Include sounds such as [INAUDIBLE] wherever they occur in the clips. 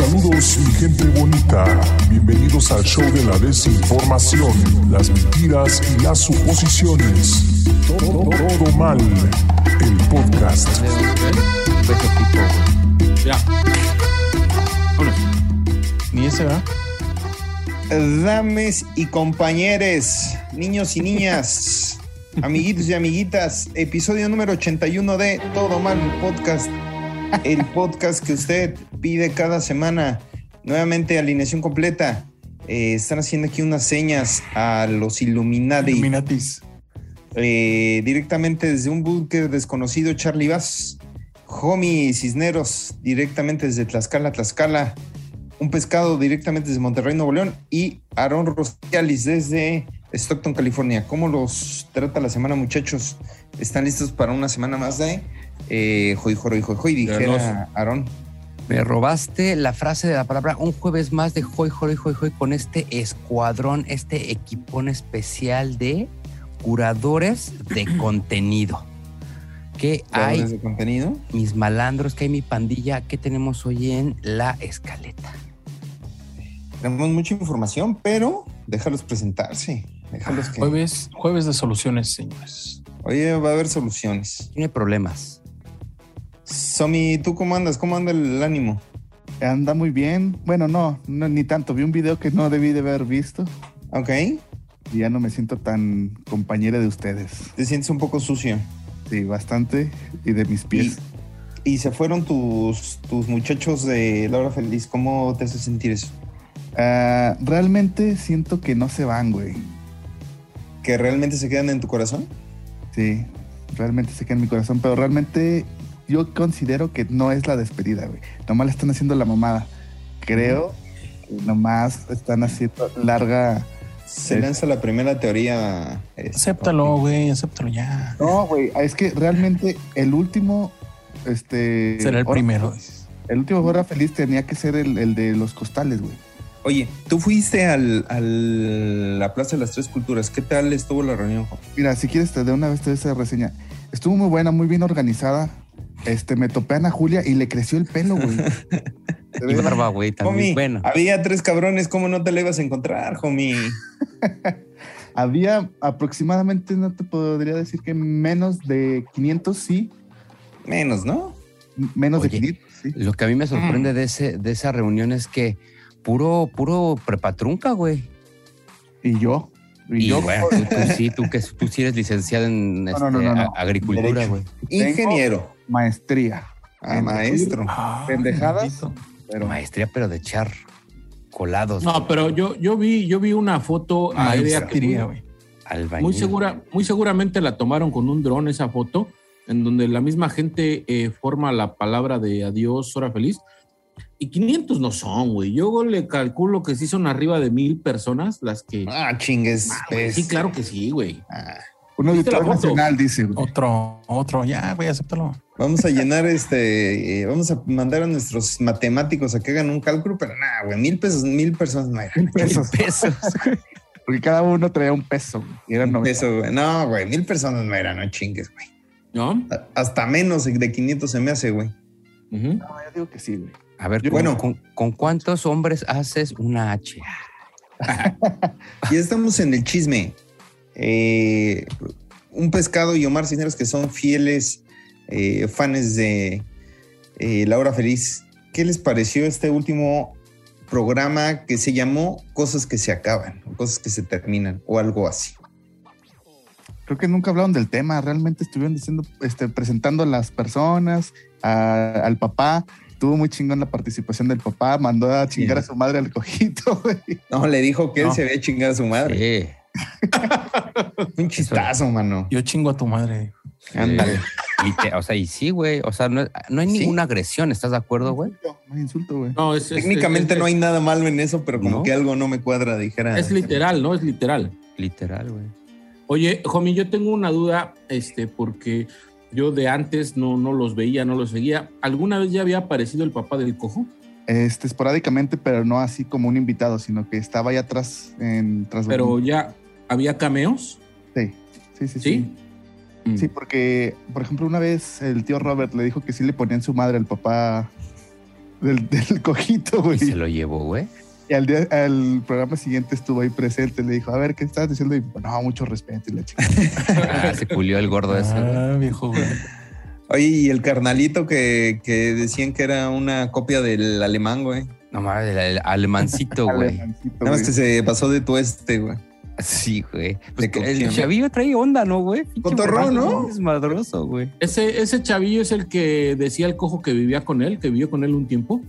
Saludos mi gente bonita, bienvenidos al show de la desinformación, las mentiras y las suposiciones. Todo, todo mal, el podcast. Ya. Vámonos. Ni ese, ¿verdad? Dames y compañeros, niños y niñas, [LAUGHS] amiguitos y amiguitas, episodio número 81 de Todo Mal Podcast, el podcast que usted pide cada semana. Nuevamente, alineación completa. Eh, están haciendo aquí unas señas a los Illuminati. Illuminatis. Eh, directamente desde un búnker desconocido, Charlie Bass. Homie Cisneros, directamente desde Tlaxcala, Tlaxcala. Un pescado directamente desde Monterrey, Nuevo León. Y Aaron Rosales desde Stockton, California. ¿Cómo los trata la semana, muchachos? ¿Están listos para una semana más de eh, Joy, Joy, Joy, Joy? Dijera Aaron. Me robaste la frase de la palabra un jueves más de Hoy, Hoy, Hoy, Hoy con este escuadrón, este equipón especial de curadores de [CLEARS THROAT] contenido. ¿Qué ¿Creadores hay? de contenido? Mis malandros, que hay mi pandilla, ¿qué tenemos hoy en la escaleta? Tenemos mucha información, pero déjalos presentarse. Déjalos que. Jueves, jueves de soluciones, señores. Oye, va a haber soluciones. Tiene problemas. Somi, ¿tú cómo andas? ¿Cómo anda el ánimo? Anda muy bien. Bueno, no, no, ni tanto. Vi un video que no debí de haber visto Ok. y ya no me siento tan compañera de ustedes. ¿Te sientes un poco sucio? Sí, bastante. Y de mis pies. Y se fueron tus, tus muchachos de Laura Feliz. ¿Cómo te hace sentir eso? Ah, realmente siento que no se van, güey. ¿Que realmente se quedan en tu corazón? Sí, realmente se queda en mi corazón. Pero realmente yo considero que no es la despedida, güey. Nomás le están haciendo la mamada. Creo que nomás están haciendo larga. Se lanza la primera teoría. este, Acéptalo, güey, acéptalo ya. No, güey, es que realmente el último. Este. Será el hora- primero. El último hora feliz tenía que ser el, el de los costales, güey. Oye, tú fuiste al, al- la Plaza de las Tres Culturas. ¿Qué tal estuvo la reunión? Mira, si quieres te de una vez te doy esa reseña. Estuvo muy buena, muy bien organizada. Este, me topé a Ana Julia y le creció el pelo, güey. [LAUGHS] Y barba, güey, también. Homie, Bueno, había tres cabrones. ¿Cómo no te la ibas a encontrar, homie? [LAUGHS] Había aproximadamente, no te podría decir que menos de 500, sí. Menos, ¿no? Menos Oye. de 500, sí. lo que a mí me sorprende de, ese, de esa reunión es que puro, puro prepatrunca, güey. Y yo. Y, Y yo. bueno, tú, tú sí, tú que tú sí eres licenciado en no, este, no, no, no. a- agricultura, güey. Ingeniero. Maestría. Ah, maestro. Ah, Pendejadas. Pero Maestría, pero de echar colados. No, pero yo, yo vi, yo vi una foto aérea que Maestría, muy- muy segura, muy seguramente la tomaron con un dron esa foto, en donde la misma gente eh, forma la palabra de adiós, hora feliz. Y 500 no son, güey. Yo le calculo que sí son arriba de mil personas las que. Ah, chingues. Ah, güey, pues. sí, claro que sí, güey. Ah, Un ¿Viste la auditorio foto? nacional, dice, güey. Otro, otro, ya, güey, acéptalo. Vamos a llenar este, eh, vamos a mandar a nuestros matemáticos a que hagan un cálculo, pero nada, güey, mil pesos, mil personas no era. Pesos. pesos. [LAUGHS] Porque cada uno traía un peso. Y eran Un 90. peso, güey. No, güey, mil personas no era, no chingues, güey. ¿No? A- Hasta menos de 500 se me hace, güey. No, yo digo que sí, güey. A ver, Yo- ¿con, bueno. con, con cuántos hombres haces una H? [LAUGHS] [LAUGHS] Ya estamos en el chisme. Eh, un pescado y Omar Cisneros que son fieles eh, fans de eh, La Hora Feliz. ¿Qué les pareció este último programa que se llamó Cosas que se acaban, Cosas que se terminan, o algo así? Creo que nunca hablaron del tema, realmente estuvieron diciendo, este, presentando a las personas, a- al papá. Tuvo muy chingón la participación del papá, mandó a chingar Sí. a su madre al cojito, [LAUGHS] güey. No, le dijo que él No. se había chingado a su madre. Sí. [LAUGHS] Un chistazo, mano. Yo chingo a tu madre. Ándale. O sea, y sí, güey. O sea, no, no hay Sí. ninguna agresión, ¿estás de acuerdo, güey? No hay insulto, güey. No, es, es- Técnicamente es- no hay nada malo en eso, pero como ¿No? que algo no me cuadra, dijera. Es literal, ¿no? Es literal. Literal, güey. Oye, homie, yo tengo una duda, este, porque yo de antes no, no los veía, no los seguía. ¿Alguna vez ya había aparecido el papá del cojo? Este, esporádicamente, pero no así como un invitado, sino que estaba ahí atrás en tras Pero ya había cameos, Sí, sí, sí. ¿sí? Mm. Sí, porque, por ejemplo, una vez el tío Robert le dijo que sí le ponían su madre al papá del, [LAUGHS] del cojito, güey. Y se lo llevó, güey. Y al, día- al programa siguiente estuvo ahí presente. Le dijo, a ver, ¿qué estás diciendo? Y no, mucho respeto. Y la chica. [LAUGHS] Ah, se culió el gordo ese. Ah, viejo, güey. Oye, y el carnalito que, que decían que era una copia del alemán, güey. No mames, el, alemancito, [LAUGHS] güey. Nada más que se pasó de tueste, güey. Sí, güey. Pues De que el chavillo trae onda, ¿no, güey? Cotorrón, ¿no? Desmadroso, güey. Ese, ese chavillo es el que decía el cojo que vivía con él, que vivió con él un tiempo.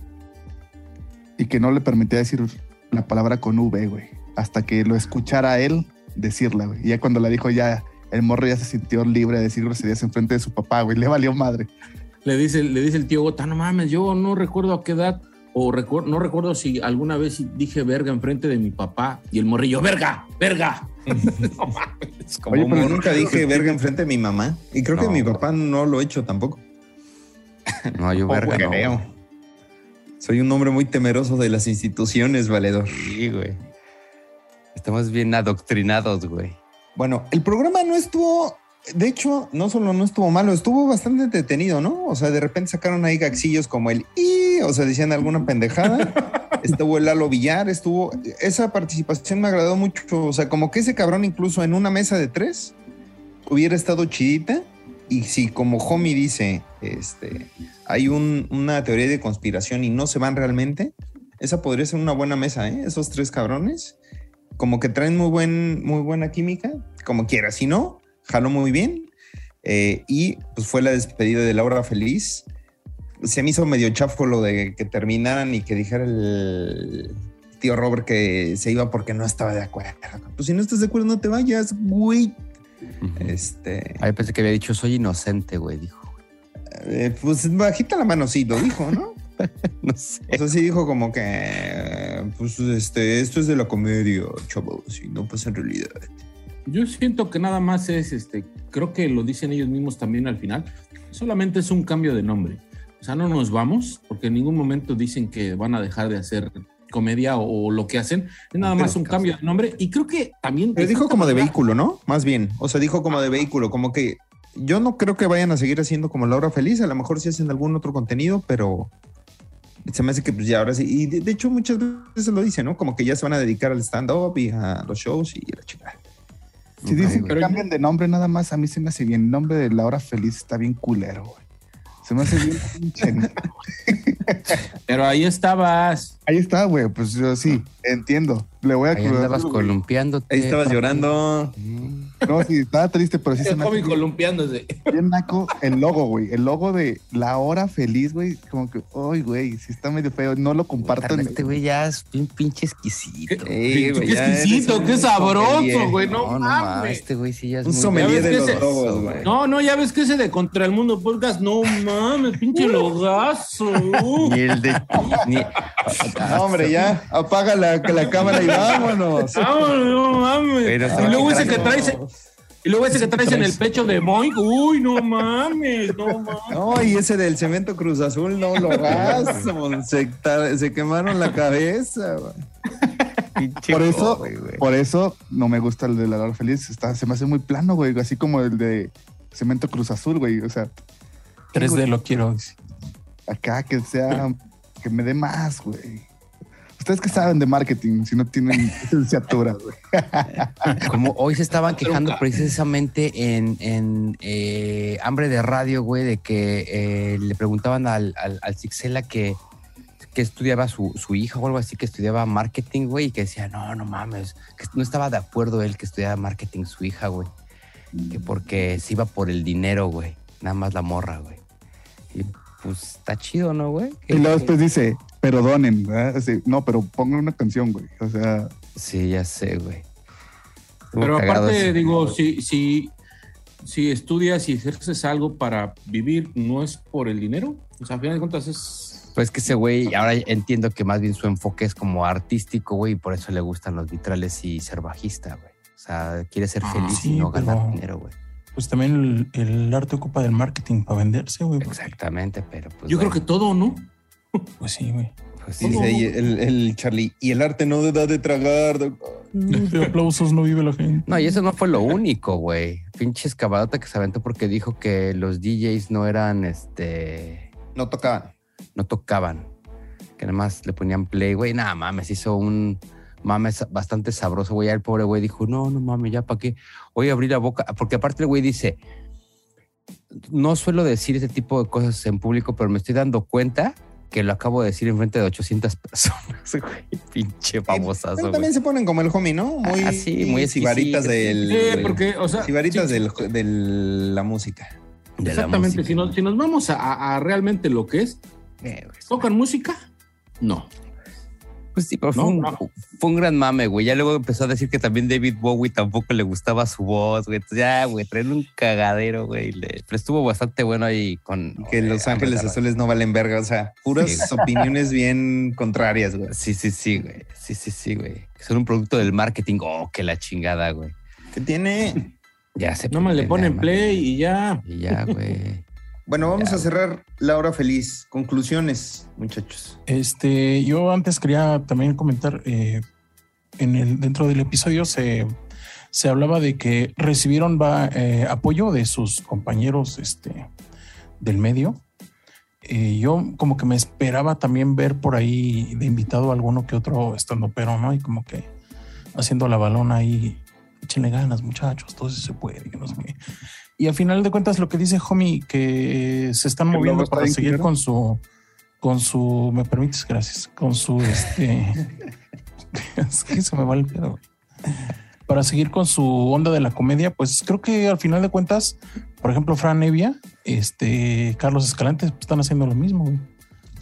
Y que no le permitía decir la palabra con V, güey. Hasta que lo escuchara él decirla, güey. Y ya cuando la dijo, ya el morro ya se sintió libre de decir groserías en frente de su papá, güey. Le valió madre. Le dice, le dice el tío Gota, no mames, yo no recuerdo a qué edad, o no recuerdo si alguna vez dije verga enfrente de mi papá. Y el morrillo, verga, verga. [LAUGHS] no mames. Como Oye, pero- nunca dije [LAUGHS] verga enfrente de mi mamá. Y creo que mi papá no lo ha hecho tampoco. No, yo [LAUGHS] verga, no, creo. Soy un hombre muy temeroso de las instituciones, valedor. Sí, güey. Estamos bien adoctrinados, güey. Bueno, el programa no estuvo, de hecho, no solo no estuvo malo, estuvo bastante entretenido, ¿no? O sea, de repente sacaron ahí gaxillos como el y, o sea, decían alguna pendejada. [LAUGHS] estuvo el Lalo Villar, estuvo, esa participación me agradó mucho, o sea, como que ese cabrón incluso en una mesa de tres hubiera estado chidita. Y si como Homie dice, este, hay un- una teoría de conspiración y no se van realmente, esa podría ser una buena mesa, ¿eh? Esos tres cabrones como que traen muy, buen, muy buena química, como quiera. Si no, jaló muy bien. Eh, y pues fue la despedida de Laura Feliz. Se me hizo medio chafo lo de que terminaran y que dijera el tío Robert que se iba porque no estaba de acuerdo. Pues si no estás de acuerdo, no te vayas, güey. Este, Ahí pensé que había dicho, soy inocente, güey, dijo. eh, pues bajita la mano, sí, lo dijo, ¿no? [LAUGHS] No sé. O sea, sí dijo como que, pues, este, esto es de la comedia, chavos, y no pasa en realidad. Yo siento que nada más es, este, creo que lo dicen ellos mismos también al final, solamente es un cambio de nombre. O sea, no nos vamos, porque en ningún momento dicen que van a dejar de hacer comedia o, o lo que hacen. Es nada Pero, más un cambio de nombre. Y creo que también... Pero dijo como de vehículo, ¿no? Más bien. O sea, dijo como de vehículo, como que yo no creo que vayan a seguir haciendo como Laura Feliz. A lo mejor sí hacen algún otro contenido, pero se me hace que pues ya ahora sí. Y de, de hecho, muchas veces lo dicen, ¿no? Como que ya se van a dedicar al stand-up y a los shows y la chica. Si dicen que Pero cambian de nombre nada más, a mí se me hace bien. El nombre de la hora feliz está bien culero, güey. Se me hace bien [LAUGHS] pinche. Pero ahí estabas. Ahí está, güey. Pues yo sí, entiendo. Le voy a Ahí andabas columpiándote. Ahí estabas llorando. Mm. No, sí, estaba triste, pero sí se me hace columpiándose. bien naco el logo, güey. El logo de la hora feliz, güey. Como que, ay, güey, sí está medio feo. No lo comparto. Este güey ya es bien pinche exquisito. Ey, güey, exquisito, qué sabroso, güey. No, No, no mames, este güey sí ya es Un sommelier de los logos, güey. No, no, ya ves que ese de Contra el Mundo Podcast, no mames, pinche logazo. uh. Ni el de... ni- No, hombre, ya apaga la, la cámara y vámonos. [LAUGHS] Vámonos, no mames. Pero y luego ese que traes, y luego ese que traes en el pecho de Moink, uy, no mames, no mames. No, y ese del cemento Cruz Azul, no lo gasto. [LAUGHS] Se, quemaron la cabeza, Por eso, joven, güey. por eso no me gusta el de la hora feliz. Está, se me hace muy plano, güey. Así como el de Cemento Cruz Azul, güey. O sea, 3D lo quiero. acá que sea, que me dé más, güey. Ustedes que saben de marketing, si no tienen licenciatura, [LAUGHS] güey. Como hoy se estaban quejando precisamente en, en eh, Hambre de Radio, güey, de que eh, le preguntaban al, al, al Cixela que, que estudiaba su, su hija o algo así, que estudiaba marketing, güey, y que decía, no, no mames, que no estaba de acuerdo él que estudiaba marketing su hija, güey, que porque se iba por el dinero, güey, nada más la morra, güey. Y pues está chido, ¿no, güey? Y luego después dice, pero donen, ¿verdad? Así, no, pero pongan una canción, güey. O sea, Sí, ya sé, güey. Pero aparte, ese- digo, si, si, si estudias y ejerces algo para vivir, ¿no es por el dinero? O sea, a final de cuentas es... Pues que ese güey, ahora entiendo que más bien su enfoque es como artístico, güey, y por eso le gustan los vitrales y ser bajista, güey. O sea, quiere ser Ah, feliz sí, y no ganar pero- dinero, güey. Pues también el, el arte ocupa del marketing para venderse, güey. Exactamente, pero pues. Yo creo que todo, ¿no? Pues sí, güey. pues, sí, Dice ahí el, el Charlie. Y el arte no da de tragar. doctor. De aplausos no vive la gente. No, y eso no fue lo único, güey. Pinche escabadota que se aventó porque dijo que los DJs no eran, este, No tocaban. no tocaban. que nada más le ponían play, güey. Nada mames, hizo un mames bastante sabroso, güey. Ya el pobre güey dijo, no, no mames, ya para qué. Voy a abrir la boca. Porque aparte el güey dice, no suelo decir ese tipo de cosas en público, pero me estoy dando cuenta que lo acabo de decir en frente de 800 personas, [LAUGHS] güey. Pinche babosazo, Pero güey. también se ponen como el homie, ¿no? Muy, Ah, sí, muy sibaritas del. Sí, porque, o sea, Sibaritas sí, de la música. De la Exactamente, música. si nos, si nos vamos a, realmente lo que es, Eh. ¿tocan música? No. Pues sí, pero fue, No, un, no. fue un gran mame, güey. Ya luego empezó a decir que también David Bowie tampoco le gustaba su voz, güey. Entonces ya, güey, traen un cagadero, güey. Le- Pero estuvo bastante bueno ahí con... Que eh, Los Ángeles Amber Azules no valen verga. O sea, puras Sí. [LAUGHS] opiniones bien contrarias, güey. Sí, sí, sí, güey. Sí, sí, sí, güey. Son un producto del marketing. Oh, que la chingada, güey. ¿Qué tiene? Ya se No más le ponen play y ya. Y ya, güey. Bueno, vamos Ya, a cerrar la hora feliz. Conclusiones, muchachos. Este, yo antes quería también comentar, eh, en el, dentro del episodio se, se hablaba de que recibieron va, eh, apoyo de sus compañeros este, del medio. Eh, yo como que me esperaba también ver por ahí de invitado a alguno que otro estando pero, ¿no? Y como que haciendo la balona ahí, échenle ganas muchachos, todo eso se puede, que no sé qué. Y al final de cuentas lo que dice Homie, que se están El moviendo para seguir con su, con su, me permites, gracias, con su, este, [LAUGHS] es que se me va el pedo. güey. Para seguir con su onda de la comedia, pues creo que al final de cuentas, por ejemplo, Fran Nevia, este, Carlos Escalante, pues, están haciendo lo mismo. güey.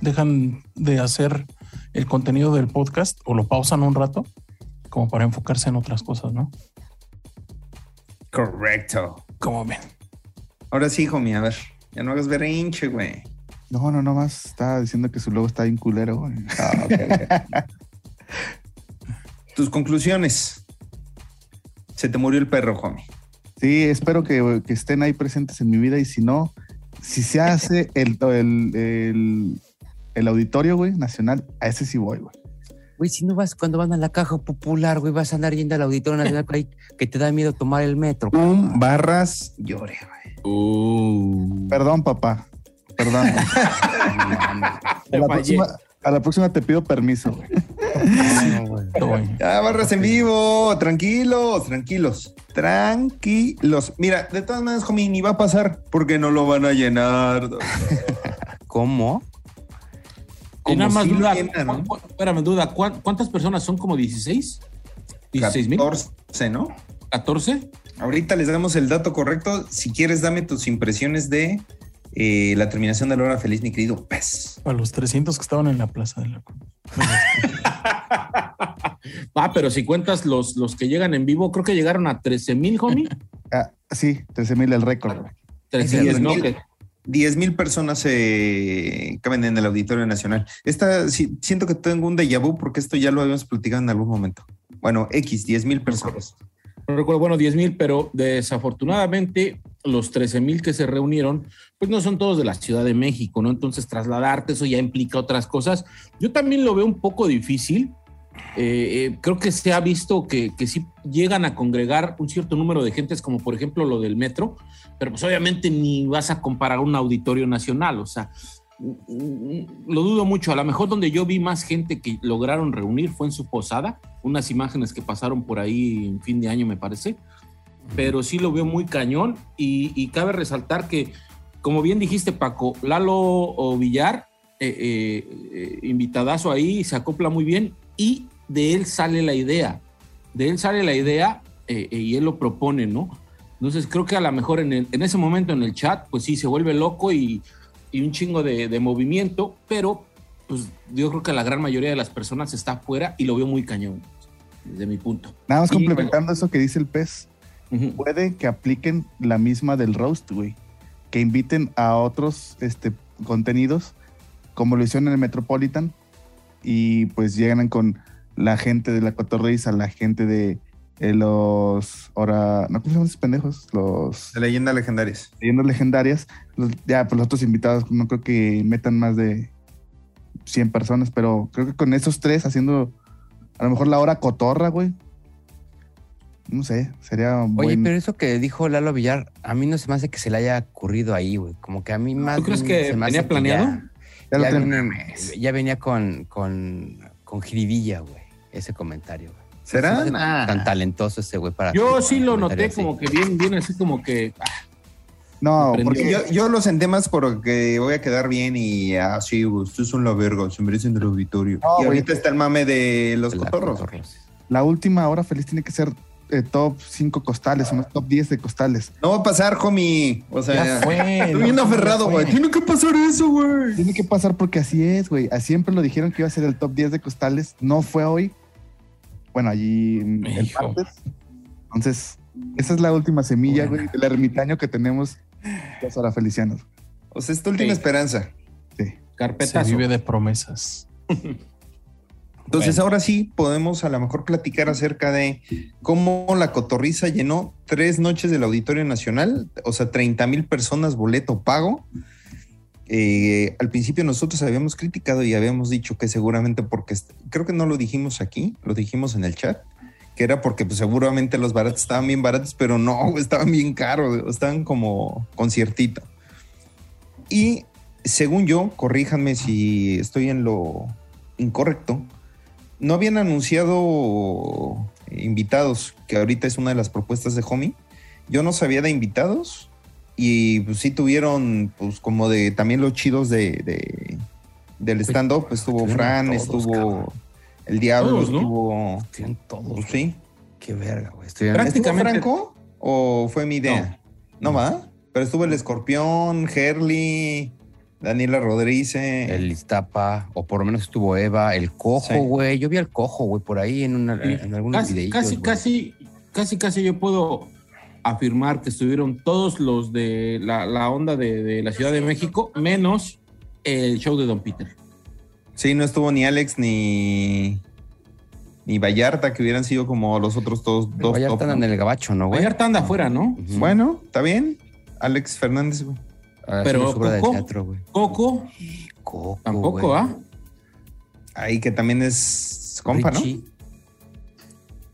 Dejan de hacer el contenido del podcast o lo pausan un rato como para enfocarse en otras cosas, ¿no? Correcto. Como ven. Ahora sí, homie, a ver. Ya no hagas berrinche, güey. No, no, nomás estaba diciendo que su logo está bien culero, güey. [LAUGHS] Tus conclusiones. Se te murió el perro, homie. Sí, espero que, que estén ahí presentes en mi vida y si no, si se hace el, el, el, el auditorio, güey, nacional, a ese sí voy, güey. Güey, si no vas cuando van a la caja popular, güey, vas a andar yendo al Auditorio Nacional que te da miedo tomar el metro. Un barras llore, güey. Uh. Perdón, papá. Perdón. [LAUGHS] a, la próxima, a la próxima te pido permiso. Güey. [LAUGHS] Ya, barras en vivo. Tranquilos, tranquilos. Tranquilos. Mira, de todas maneras, homie, ni va a pasar porque no lo van a llenar. [LAUGHS] ¿Cómo? Y nada más duda, llenan, ¿no? espérame, duda, ¿cuán- ¿cuántas personas son como 16? ¿16 mil? 14, ¿no? ¿14? Ahorita les damos el dato correcto. Si quieres, dame tus impresiones de eh, la terminación de la hora feliz, mi querido pez. Para los 300 que estaban en la plaza de la [LAUGHS] Ah, pero si cuentas los, los que llegan en vivo, creo que llegaron a 13 mil, homie. [LAUGHS] Ah, sí, 13 mil el récord, güey. 13 10,000. no, que- 10 mil personas eh, caben en el Auditorio Nacional. Esta, sí, siento que tengo un déjà vu porque esto ya lo habíamos platicado en algún momento. Bueno, X, 10 mil personas. no recuerdo, bueno, 10 mil, pero desafortunadamente los 13 mil que se reunieron, pues no son todos de la Ciudad de México, ¿no? Entonces trasladarte, eso ya implica otras cosas. Yo también lo veo un poco difícil. Eh, eh, creo que se ha visto que, que sí llegan a congregar un cierto número de gentes, como por ejemplo lo del metro, pero pues obviamente ni vas a comparar un auditorio nacional, o sea, lo dudo mucho. A lo mejor donde yo vi más gente que lograron reunir fue en su posada, unas imágenes que pasaron por ahí en fin de año, me parece. Pero sí lo veo muy cañón y, cabe resaltar que, como bien dijiste, Paco, Lalo Villar, eh, eh, eh, invitadazo ahí, se acopla muy bien y de él sale la idea. De él sale la idea y él lo propone, ¿no? Entonces creo que a lo mejor en, el- en ese momento en el chat, pues sí, se vuelve loco y, y un chingo de, de movimiento, pero pues yo creo que la gran mayoría de las personas está afuera y lo veo muy cañón, desde mi punto. Nada más Y, complementando eso que dice el pez, puede que apliquen la misma del roast, güey. Que inviten a otros este, contenidos, como lo hicieron en el Metropolitan, y pues llegan con la gente de la Cotorriza, la gente de eh, los. Ahora, ¿no cómo se llaman esos pendejos? Los De leyendas legendarias. leyendas legendarias. Los- ya, pues los otros invitados, no creo que metan más de 100 personas, pero creo que con esos tres haciendo a lo mejor la hora cotorra, güey. No sé, sería Oye, buen- pero eso que dijo Lalo Villar, a mí no se me hace que se le haya ocurrido ahí, güey. Como que a mí más. crees bien que se me tenía hace planeado? ya venía con, con, con jiribilla, güey, ese comentario. güey. ¿Será? Nah. tan talentoso ese güey para. Yo para sí lo noté así. como que bien, bien así como que. ah, No, porque Yo, yo lo senté más porque voy a quedar bien y así, ustedes son la verga, se merecen el auditorio. No, y güey. ahorita está el mame de los La cotorros. cotorros. la última hora feliz tiene que ser eh, top 5 costales, unos top 10 de costales. No va a pasar, homie. O sea, Ya fue. estoy bien aferrado, güey. Tiene que pasar eso, güey. Tiene que pasar porque así es, güey. Así Siempre lo dijeron que iba a ser el top 10 de costales. No fue hoy. Bueno, allí el Hijo. martes. Entonces, esa es la última semilla, güey, del ermitaño que tenemos los arafelicianos. O sea, es tu última Sí. esperanza. Sí. Se carpetazo. vive de promesas. Entonces, Bueno. ahora sí podemos a lo mejor platicar acerca de cómo la cotorriza llenó tres noches del Auditorio Nacional, o sea, 30 mil personas, boleto pago. Eh, al principio nosotros habíamos criticado y habíamos dicho que seguramente porque, creo que no lo dijimos aquí, lo dijimos en el chat, que era porque pues, seguramente los baratos estaban bien baratos, pero no, [LAUGHS] estaban bien caros, estaban como conciertito. Y según yo, corríjanme si estoy en lo incorrecto, no habían anunciado invitados, que ahorita es una de las propuestas de Homie. Yo no sabía de invitados y pues sí tuvieron, pues como de también los chidos de, de- del stand-up. Estuvo estuvieron Fran, todos, estuvo cabrón. el Diablo, Todos, ¿no? estuvo. Tienen todos. Pues sí. Qué verga, güey. Estuvieron- ¿Estuvo Prácticamente- Franco o fue mi idea? No, va. Pero estuvo el Escorpión, Herli, Daniela Rodríguez. El Iztapa, o por lo menos estuvo Eva, el cojo, Sí. güey. Yo vi al cojo, güey, por ahí en, una, Sí. en algunos Casi, casi, casi, casi, casi yo puedo afirmar que estuvieron todos los de la, la onda de, de la Ciudad de México, menos el show de Don Peter. Sí, no estuvo ni Alex ni, ni Vallarta, que hubieran sido como los otros dos. Pero dos ya top, ¿no? en el gabacho, ¿no, güey? Vallarta anda afuera, ¿no? Bueno, está bien. Alex Fernández. güey. Pero de Coco- teatro, güey. Coco, Coco, tampoco, güey. ¿ah? Ahí que también es compa, ¿no? Richie,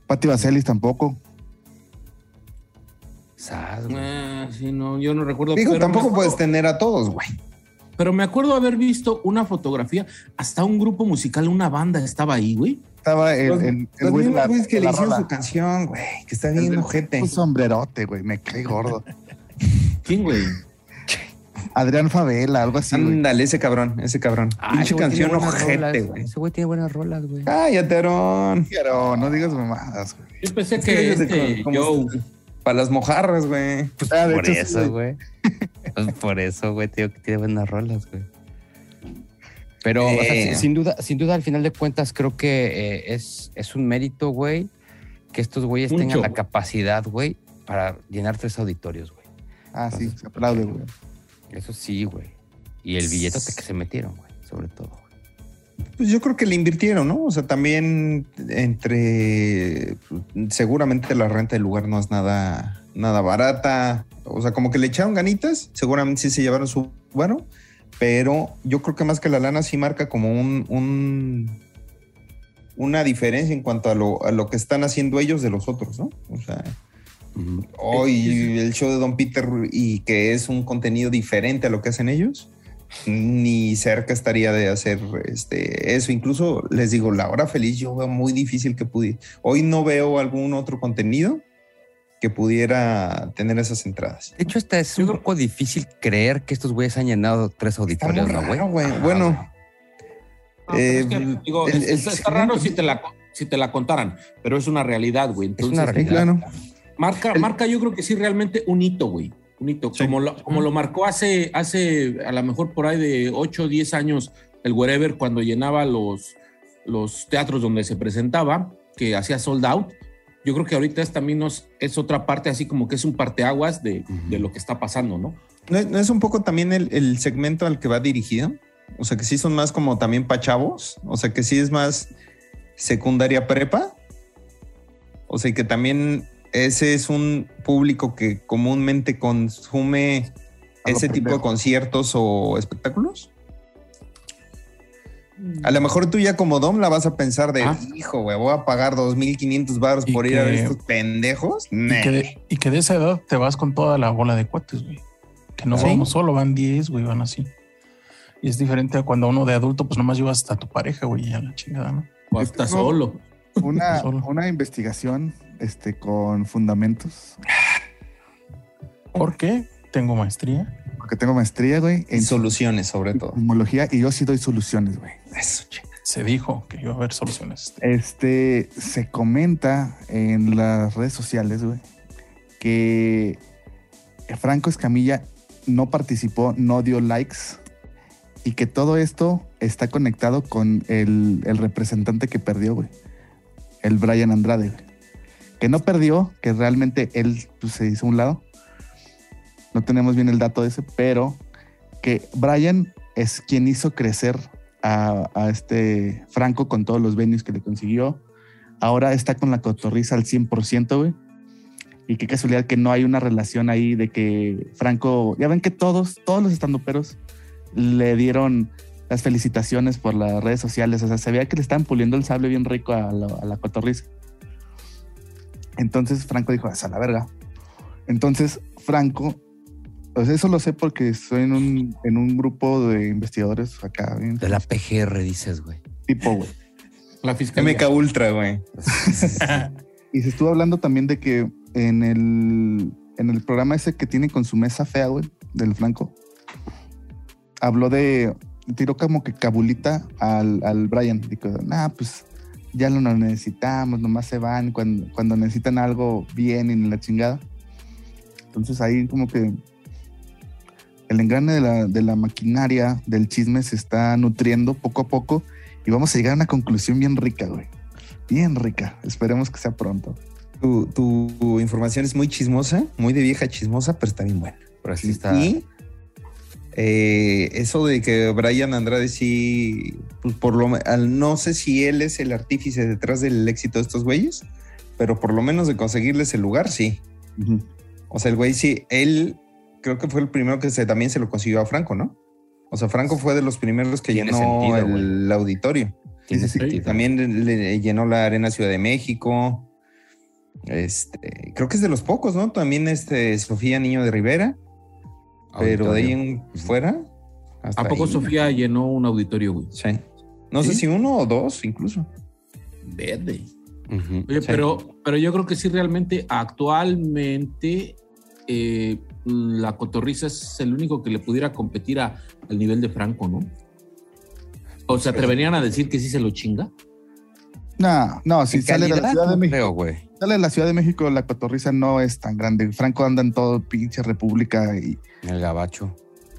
Pati Vaselis tampoco. Sas, güey. Ah, sí, no, yo no recuerdo. Digo, pero tampoco me acuerdo- puedes tener a todos, güey. Pero me acuerdo haber visto una fotografía, hasta un grupo musical, una banda estaba ahí, güey. Estaba el, el, el güey la- que de le la hicieron su canción, güey, que está El bien del- ojete. Un sombrerote, güey. Me cae gordo. ¿Quién, güey? [LAUGHS] Adrián Favela, algo así. Ándale, ese cabrón, ese cabrón. Ah, Pinche canción ojete, güey. Ese güey tiene buenas rolas, güey. Cállate, Aaron. Pero no digas mamadas, güey. Yo pensé que que este, como- Joe, Para las mojarras, güey. Ah, de Por hecho, eso, güey. Pues por eso, güey, digo que tiene buenas rolas, güey. Pero, o sea, Eh. sin- sin duda, sin duda, al final de cuentas, creo que eh, es, es un mérito, güey, que estos güeyes Mucho. tengan la capacidad, güey, para llenar tres auditorios, güey. Ah, sí, se aplaude, güey. Eso sí, güey. Y el billetote que se metieron, güey, sobre todo. Pues yo creo que le invirtieron, ¿no? O sea, también entre seguramente la renta del lugar no es nada, nada barata. O sea, como que le echaron ganitas, seguramente sí se llevaron su bueno, pero yo creo que más que la lana sí marca como un, un- una diferencia en cuanto a lo, a lo que están haciendo ellos de los otros, ¿no? O sea, hoy el show de Don Peter y que es un contenido diferente a lo que hacen ellos, ni cerca estaría de hacer este, eso. Incluso les digo, la hora feliz yo veo muy difícil que pudiera. Hoy no veo algún otro contenido que pudiera tener esas entradas. De hecho, hasta es un poco difícil creer que estos güeyes han llenado tres auditorios, ¿no, güey? Ah, Bueno, güey. No, pero es que, digo, el- es- el- está, está raro si te, la, si te la contaran, pero es una realidad, güey. Es una realidad. claro. marca, El- marca yo creo que sí realmente un hito, güey. Un hito. Sí. Como, lo, como lo marcó hace, hace a lo mejor por ahí de 8 o 10 años el Wherever cuando llenaba los, los teatros donde se presentaba, que hacía sold out. Yo creo que ahorita es también nos, es otra parte así como que es un parteaguas de, de lo que está pasando, ¿no? ¿no, es- no es un poco también el, el segmento al que va dirigido? O sea, que sí son más como también pa' chavos. O sea, que sí es más secundaria prepa. O sea, y que también ese es un público que comúnmente consume ese tipo de conciertos o espectáculos. A lo mejor tú ya como Dom la vas a pensar de, Ah. hijo, güey, voy a pagar 2.500 baros por ir a ver estos pendejos. Y Nah. que, de, y que de esa edad te vas con toda la bola de cuates, güey. Que no ¿Sí? vamos solo, van 10, güey, van así. Y es diferente a cuando uno de adulto, pues nomás llevas hasta tu pareja, güey, y a la chingada, ¿no? O hasta solo. Una, Solo. una investigación este, con fundamentos, ¿Por qué? Tengo maestría. porque tengo maestría, güey, En soluciones, sobre todo. sismología y yo sí doy soluciones, güey. Eso, chica. Se dijo que iba a haber soluciones. Este se comenta en las redes sociales, güey, que Franco Escamilla no participó, no dio likes y que todo esto está conectado con el, el representante que perdió, güey, el Brian Andrade, güey. Que no perdió, que realmente él pues, se hizo un lado. No tenemos bien el dato de ese, pero que Brian es quien hizo crecer a, a este Franco con todos los venues que le consiguió. Ahora está con la cotorriza al 100%, güey. Y qué casualidad que no hay una relación ahí de que Franco, ya ven que todos, todos los estandoperos le dieron las felicitaciones por las redes sociales. O sea, se veía que le estaban puliendo el sable bien rico a la, a la cotorriza. Entonces Franco dijo, "Es a la verga. Entonces Franco, pues eso lo sé porque estoy en un, en un grupo de investigadores acá, bien De la PGR, dices, güey. tipo, güey. La fiscalía. MK Ultra, güey. [LAUGHS] Y se estuvo hablando también de que en el, en el programa ese que tiene con su mesa fea, güey, del Franco, habló de, tiró como que cabulita al, al Brian. Dijo, nah, pues ya no lo necesitamos, nomás se van cuando, cuando necesitan algo bien en la chingada. Entonces ahí como que el engrane de la, de la maquinaria del chisme se está nutriendo poco a poco y vamos a llegar a una conclusión bien rica, güey. Bien rica. Esperemos que sea pronto. Tu, tu información es muy chismosa, muy de vieja chismosa, pero está bien buena. Pero así está. Y eh, eso de que Brian Andrade sí, pues por lo al- no sé si él es el artífice detrás del éxito de estos güeyes, pero por lo menos de conseguirles el lugar, sí. O sea, el güey sí, él creo que fue el primero que se, también se lo consiguió a Franco, ¿no? O sea, Franco fue de los primeros que llenó sentido, el auditorio. Tiene sentido. También le, le llenó la Arena Ciudad de México. Este, creo que es de los pocos, ¿no? También este Sofía Niño de Rivera, pero de ahí en fuera. hasta ¿A poco ahí. Sofía llenó un auditorio, güey? Sí. No sé si uno o dos, incluso. Verde. Oye, Sí. pero, pero yo creo que sí, realmente, actualmente, eh, la cotorriza es el único que le pudiera competir a- al nivel de Franco, ¿no? O se atreverían a decir que sí se lo chinga. No, no, si sale de la calidad, Ciudad de no México, creo, güey. Sale de la Ciudad de México, la cotorriza no es tan grande. Franco anda en todo pinche república y El gabacho.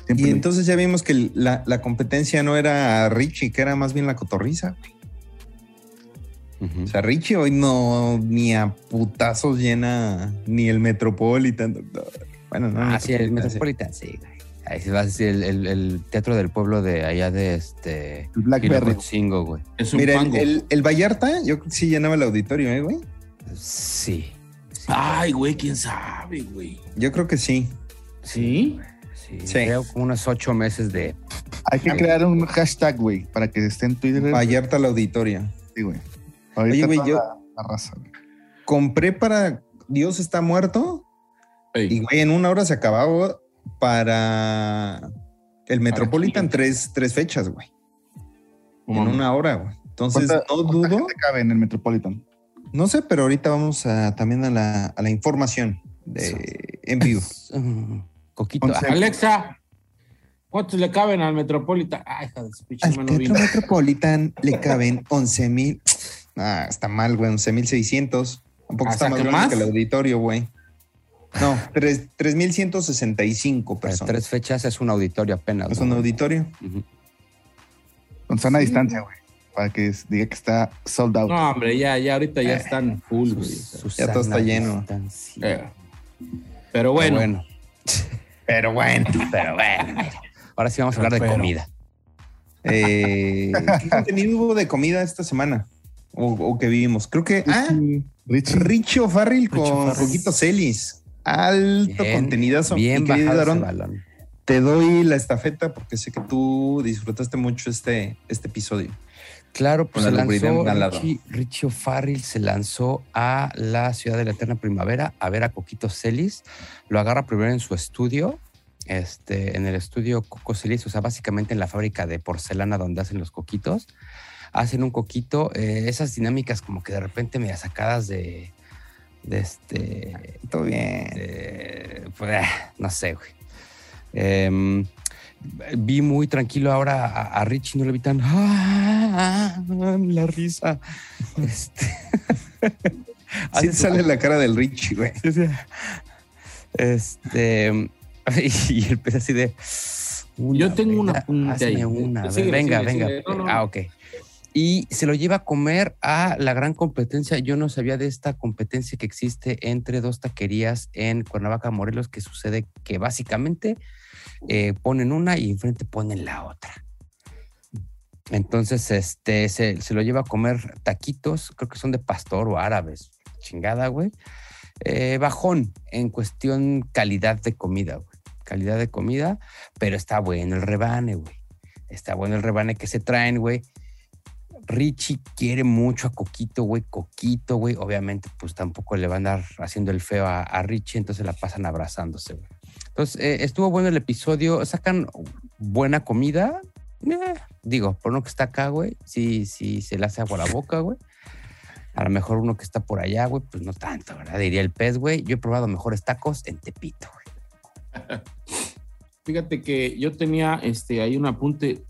siempre Y entonces ya vimos que la, la competencia no era Richie, que era más bien la cotorriza. Ujú. O sea, Richie hoy no ni a putazos llena ni el Metropolitan. Bueno, no. Ah, sí, el Metropolitan, sí, güey. Ahí se va a decir el, el- el teatro del pueblo de allá de este. Blackberry. Güey. Es un Mira, el, el- el Vallarta, yo creo que sí llenaba el auditorio, ¿eh, güey? Sí. Ay, güey, quién sabe, güey. Yo creo que sí. ¿Sí? Sí, Sí. creo como unos ocho meses de. Hay que crear un hashtag, güey, para que esté en Twitter. Vallarta al auditorio. Sí, güey. Ahorita Oye, güey, yo- la, la raza, güey. Compré para Dios está muerto Ey, y, güey, en una hora se acababa para el Metropolitan tres, tres fechas, güey. En una hora, güey. Entonces, ¿Cuánta- no cuánta dudo. gente cabe en el Metropolitan? No sé, pero ahorita vamos a, también a la, a la información de en vivo. Coquito. Ah, Alexa, ¿cuántos le caben al Metropolitan? Ay, hija de su pinche Al Teatro. Metropolitan le caben 11 mil. Ah, está mal, güey, 11 mil 600. Un poco Ah, está más ¿saca grande más? que el auditorio, güey. No, tres- 3,165 para personas. tres fechas es un auditorio apenas. Es ¿no? un auditorio. Ujú. Con sana distancia, güey. Para que diga que está sold out. No, hombre, ya, ya ahorita ya Eh, están full, güey. Sus- Ya todo está lleno. Eh, Pero bueno, bueno. Pero bueno. Pero bueno. Ahora sí vamos a hablar de Pero- comida. Eh, ¿Qué contenido hubo de comida esta semana? O, o que vivimos. Creo que. Ah, Richie. Richie O'Farrill con. Coquito Celis. Alto Bien, contenidazo. Bien bajado ese balón. Te doy la estafeta porque sé que tú disfrutaste mucho este, este episodio. Claro, pues se lanzó. Richie, Richie O'Farrill se lanzó a la ciudad de la eterna primavera a ver a Coquito Celis. Lo agarra primero en su estudio este, en el estudio Coco Celis, o sea, básicamente en la fábrica de porcelana donde hacen los coquitos, hacen un coquito, eh, esas dinámicas como que de repente me sacadas de, de este, Todo bien. de- pues, no sé, güey. Em, vi muy tranquilo ahora a, a Richie, no le vi tan, ah, ah, la risa. Este, [LAUGHS] Sí Así- sale la cara del Richie, güey. Este. [LAUGHS] Y el pez así de. Yo tengo una venga, punta ahí. una, venga, venga. síguele. No, no, Ah, ok. Y se lo lleva a comer a la gran competencia. Yo no sabía de esta competencia que existe entre dos taquerías en Cuernavaca, Morelos, que sucede que básicamente eh, ponen una y enfrente ponen la otra. Entonces, este, se, lo lleva a comer taquitos, creo que son de pastor o árabes. Chingada, güey. Eh, bajón en cuestión calidad de comida, güey. Calidad de comida, pero está bueno el rebane, güey. Está bueno el rebane que se traen, güey. Richie quiere mucho a Coquito, güey. Coquito, güey. Obviamente, pues tampoco le van a andar haciendo el feo a, a Richie, entonces la pasan abrazándose, güey. Entonces, eh, estuvo bueno el episodio. Sacan buena comida. Eh, digo, por uno que está acá, güey, sí, sí se le hace agua la boca, güey. A lo mejor uno que está por allá, güey, pues no tanto, ¿verdad? Diría el pez, güey. Yo he probado mejores tacos en Tepito, güey. [LAUGHS] Fíjate que yo tenía este, ahí un apunte,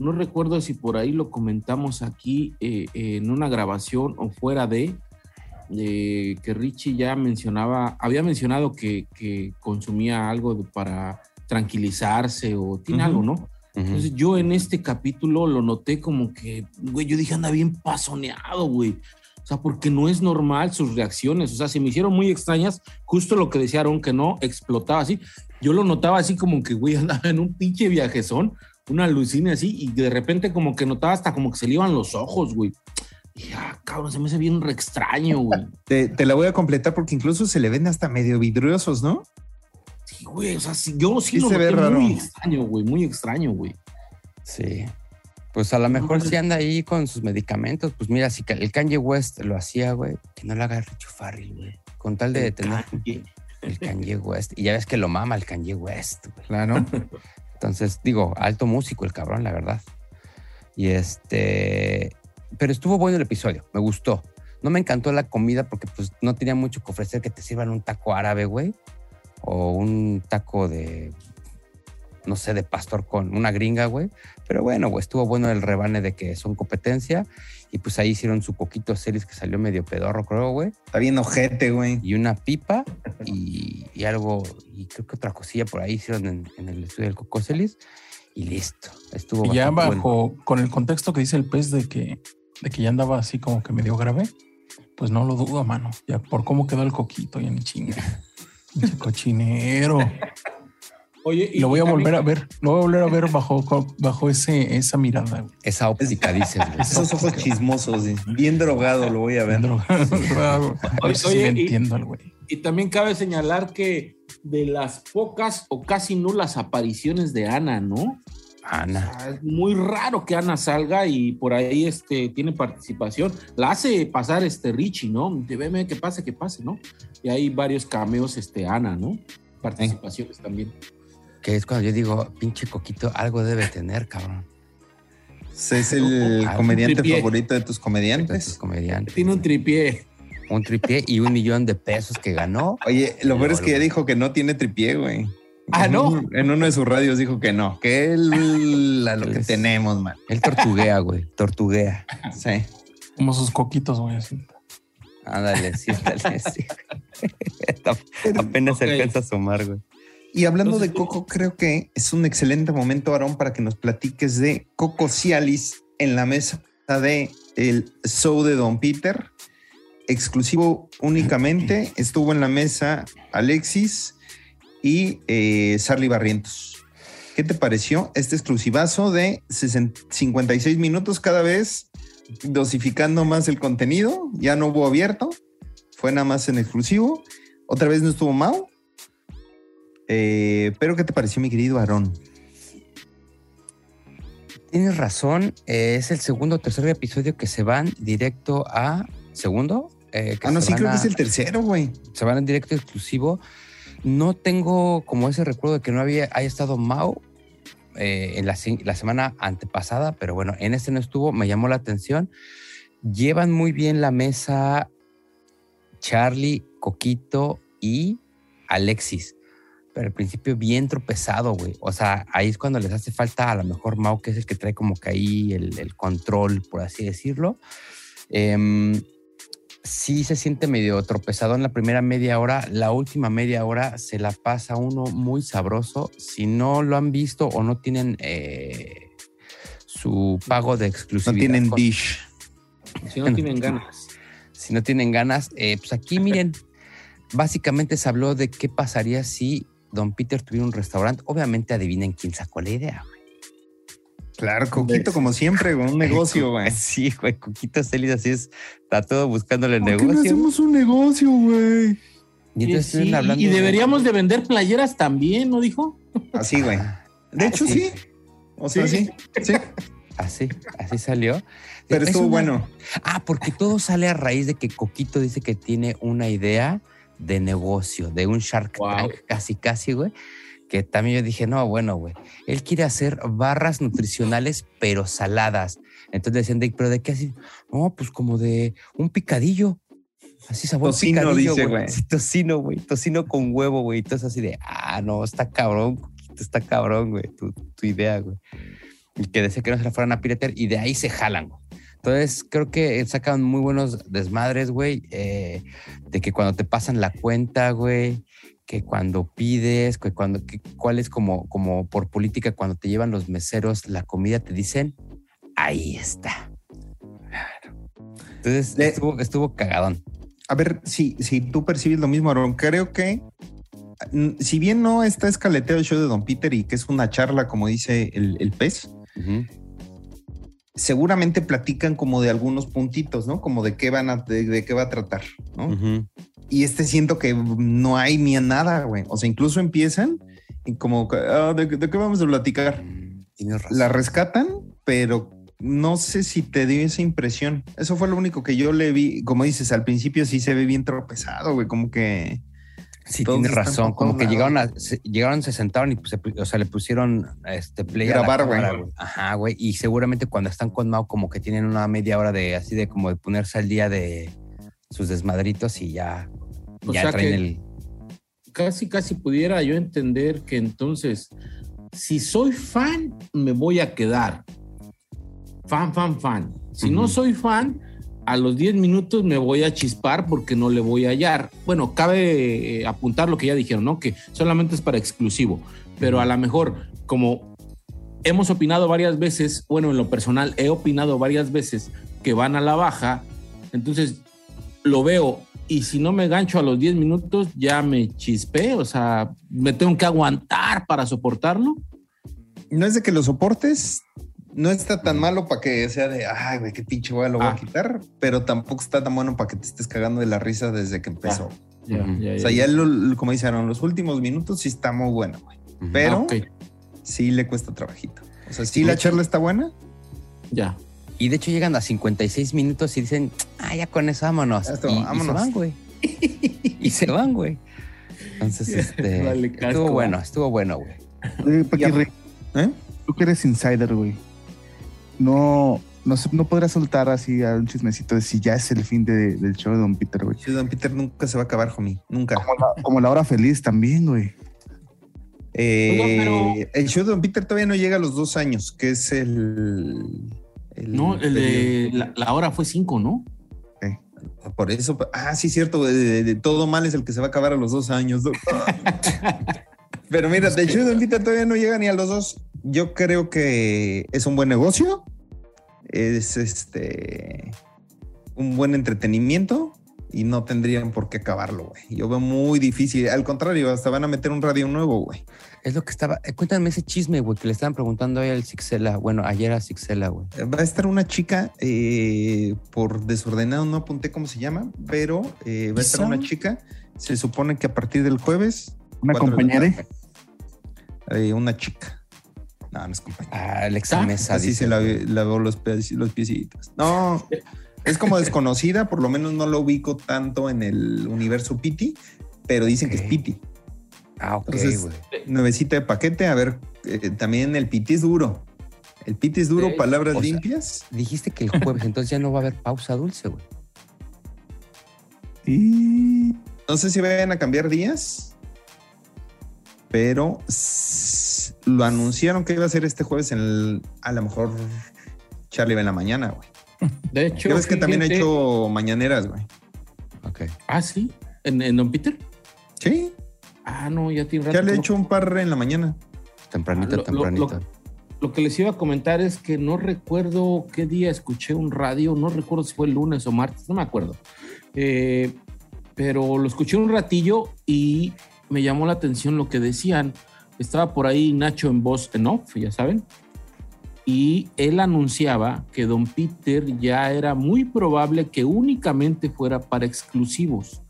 no recuerdo si por ahí lo comentamos aquí eh, en una grabación o fuera de, eh, que Richie ya mencionaba, había mencionado que, que consumía algo de- para tranquilizarse o tiene Ujú. algo, ¿no? Ujú. Entonces yo en este capítulo lo noté como que, güey, yo dije, anda bien pasoneado, güey. O sea, porque no es normal sus reacciones. O sea, se me hicieron muy extrañas. Justo lo que decía Aaron, que no explotaba así. Yo lo notaba así como que, güey, [LAUGHS] andaba en un pinche viajezón, una alucina así, y de repente como que notaba hasta como que se le iban los ojos, güey. Y ah, cabrón, se me hace bien re extraño, güey. Te, te la voy a completar porque incluso se le ven hasta medio vidriosos, ¿no? Sí, güey, o sea, sí, yo sí, Sí lo se ve raro. muy extraño, güey, muy extraño, güey. Sí. Pues a lo mejor si anda ahí con sus medicamentos, pues mira, si el Kanye West lo hacía, güey, que no lo haga Richo Farrell, güey. Con tal de tener Kanye. el Kanye West. Y ya ves que lo mama el Kanye West, güey. Claro. Entonces, digo, alto músico el cabrón, la verdad. Y este, pero estuvo bueno el episodio, me gustó. No me encantó la comida porque pues no tenía mucho que ofrecer que te sirvan un taco árabe, güey, o un taco de, no sé, de pastor con una gringa, güey. Pero bueno, güey, estuvo bueno el rebane de que son competencia y pues ahí hicieron su poquito series que salió medio pedorro, creo, güey. Está bien ojete, güey. Y una pipa y, y algo, y creo que otra cosilla por ahí hicieron en, en el estudio del Cocoselis y listo. Estuvo Y ya bajo, bueno. con el contexto que dice el pez de que, de que ya andaba así como que medio grave, pues no lo dudo, mano. Ya por cómo quedó el coquito, ya ni chinga. [LAUGHS] Cochinero. Oye, Y lo voy a volver a ver, lo voy a volver a ver bajo, bajo ese, esa mirada. güey. Esa óptica, dices, güey. Esos ojos chismosos, bien drogado lo voy a ver. Droga- A ver si sí Oye, le y- entiendo al güey. Y también cabe señalar que de las pocas o casi nulas apariciones de Ana, ¿no? Ana. Es muy raro que Ana salga y por ahí este, tiene participación. La hace pasar este Richie, ¿no? De veme que pase, que pase, ¿no? Y hay varios cameos, este, Ana, ¿no? Participaciones también. Que es cuando yo digo, pinche coquito, algo debe tener, cabrón. Es el Ah, comediante tripié. favorito de tus comediantes. comediantes. Tiene un tripié. un tripié y un millón de pesos que ganó. Oye, lo peor es que ya dijo que no tiene tripié, güey. Ah, En ¿no? un- En uno de sus radios dijo que no, que él a lo que Es- tenemos, man. Él tortuguea, güey. Tortuguea. [LAUGHS] Sí. Como sus coquitos, güey, así. Ándale, sí, ándale, [LAUGHS] sí. Apenas se alcanza a sumar, güey. Y hablando Entonces, de Coco, creo que es un excelente momento, Aarón, para que nos platiques de Coco Cialis en la mesa de el show de Don Peter. Exclusivo únicamente. Estuvo en la mesa Alexis y eh, Charlie Barrientos. ¿Qué te pareció este exclusivazo de 60 56 minutos cada vez, dosificando más el contenido? Ya no hubo abierto, fue nada más en exclusivo. Otra vez no estuvo Mau. Eh, pero ¿qué te pareció, mi querido Aarón? Tienes razón, eh, es el segundo o tercer episodio que se van directo a. ¿Segundo? Eh, que Ah, no, se sí, creo a- que es el tercero, güey. Se van en directo exclusivo. No tengo como ese recuerdo de que no había haya estado Mao eh, en la, se- la semana antepasada, pero bueno, en este no estuvo, me llamó la atención. Llevan muy bien la mesa Charlie, Coquito y Alexis. Pero al principio bien tropezado, güey. O sea, ahí es cuando les hace falta a lo mejor Mao, que es el que trae como que ahí el, el control, por así decirlo. Em, sí se siente medio tropezado en la primera media hora. La última media hora se la pasa uno muy sabroso. Si no lo han visto o no tienen eh, su pago de No exclusividad. tienen con- dish. Si no tienen ganas. [LAUGHS] si no tienen ganas, eh, pues aquí [LAUGHS] miren, básicamente se habló de qué pasaría si Don Peter tuviera un restaurante. Obviamente adivinen quién sacó la idea. güey. Claro, Coquito, como siempre, güey, un [LAUGHS] negocio, güey. Sí, güey, Coquito Celis así es, está todo buscándole ¿Por qué no negocio. hacemos un negocio, güey? Y Sí, deberíamos de vender playeras también, ¿no dijo? Así, güey. De hecho, Ah, sí. O sea, sí. Sí. Así, así salió. Pero Es estuvo una- bueno. Ah, porque todo sale a raíz de que Coquito dice que tiene una idea de negocio, de un Shark Wow. Tank, casi, casi, güey. Que también yo dije, no, bueno, güey. Él quiere hacer barras nutricionales, pero saladas. Entonces decían, de, ¿pero de qué así? No, pues como de un picadillo. Así sabor Tocino, picadillo, dice, güey. Sí, [LAUGHS] tocino, güey. Tocino con huevo, güey. Entonces así de, ah, no, está cabrón, está cabrón, güey. Tu, tu idea, güey. Y que decía que no se la fueran a piratear y de ahí se jalan, güey. Entonces, creo que sacan muy buenos desmadres, güey, eh, de que cuando te pasan la cuenta, güey, que cuando pides, que cuando, que, cuál es como, como por política, cuando te llevan los meseros la comida, te dicen, ahí está. Entonces, De- estuvo, estuvo cagadón. A ver si, si tú percibes lo mismo, Aaron. Creo que, mm, si bien no está escaleteado el show de Don Peter y que es una charla, como dice el, el pez, Ujú. seguramente platican como de algunos puntitos, ¿no? Como de qué van a, de, de qué va a tratar, ¿no? Ujú. Y este siento que no hay ni a nada, güey. O sea, incluso empiezan y como, ah, ¿de, de qué vamos a platicar? Tienes razón. La rescatan, pero no sé si te dio esa impresión. Eso fue lo único que yo le vi. Como dices, al principio sí se ve bien tropezado, güey. Como que Sí, tienes razón. Como que llegaron, a, se, llegaron, se sentaron y pues, se o sea, le pusieron este play a la Grabar, güey. cámara, güey. Ajá, güey. Y seguramente cuando están con Mao, como que tienen una media hora de así de como de ponerse al día de sus desmadritos y ya, O ya sea traen que- el. Casi, casi pudiera yo entender que entonces, si soy fan, me voy a quedar. Fan, fan, fan. Si no soy fan, a los 10 minutos me voy a chispar porque no le voy a hallar. Bueno, cabe eh, apuntar lo que ya dijeron, ¿no? Que solamente es para exclusivo, pero a lo mejor como hemos opinado varias veces, bueno, en lo personal he opinado varias veces que van a la baja, entonces lo veo y si no me gancho a los 10 minutos ya me chispé, o sea, me tengo que aguantar para soportarlo. no es de que lo soportes. No está tan malo para que sea de, ay, güey, qué pinche güey, lo voy Ah. a quitar, pero tampoco está tan bueno para que te estés cagando de la risa desde que empezó. Ya, Ujú. ya, O ya, sea, ya. lo- como dijeron, los últimos minutos sí está muy bueno, güey. Pero Ah, ok, sí le cuesta trabajito. O sea, sí la charla está buena. ya. Y de hecho llegan a 56 minutos y dicen, ah, ya con eso vámonos. Y, y se van, güey. [LAUGHS] y se van, güey. Entonces, este, Vale, casco, estuvo bueno, estuvo bueno, güey. ¿Eh? tú que eres insider, güey. No, no, no podrás soltar así a un chismecito de si ya es el fin de- del show de Don Peter, güey. Sí, Don Peter nunca se va a acabar, homie. Nunca. Como la, como la hora feliz también, güey. Eh, pero- El show de Don Peter todavía no llega a los dos años, que es el. El No, el de la, la hora fue 5, ¿no? Por eso. Ah, sí, cierto. De, de- de todo mal es el que se va a acabar a los dos años. [LAUGHS] Pero mira, de hecho, Don Peter todavía no llega ni a los dos. Yo creo que es un buen negocio. Es este. Un buen entretenimiento. Y no tendrían por qué acabarlo, güey. Yo veo muy difícil. Al contrario, hasta van a meter un radio nuevo, güey. Es lo que estaba. eh, Cuéntame ese chisme, güey, que le estaban preguntando hoy al Sixela. Bueno, ayer a Sixela, güey. Va a estar una chica, eh, por desordenado, no apunté cómo se llama, pero eh, va a estar una chica. Se supone que a partir del jueves. Una compañera. tarde, eh, una chica. No, no es compañera. Ah, Alexa Ah, Mesa. Así dice, se la, lavó los, pies- los piecitos. No, [LAUGHS] es como [LAUGHS] desconocida, por lo menos no lo ubico tanto en el universo Piti, pero dicen que es Piti. Ah, ok, Entonces. Nuevecita de paquete, a ver, eh, también el piti es duro. El piti es duro, Sí, palabras o sea, limpias. Dijiste que el jueves, [LAUGHS] entonces ya no va a haber pausa dulce, güey. Y No sé si vayan a cambiar días, pero lo anunciaron que iba a ser este jueves en el, a lo mejor Charlie va en la mañana, güey. De hecho, ves que también ha hecho mañaneras, güey. Ok. Ah, sí. ¿En, en Don Peter? Sí, Ah, no, ya tiene rato. ya le he hecho un par en la mañana. Tempranito, Ah, lo- lo- Lo que les iba a comentar es que no recuerdo qué día escuché un radio, no recuerdo si fue el lunes o martes, no me acuerdo. Eh, pero lo escuché un ratillo y me llamó la atención lo que decían. Estaba por ahí Nacho en voz en off, ya saben. Y él anunciaba que Don Peter ya era muy probable que únicamente fuera para exclusivos.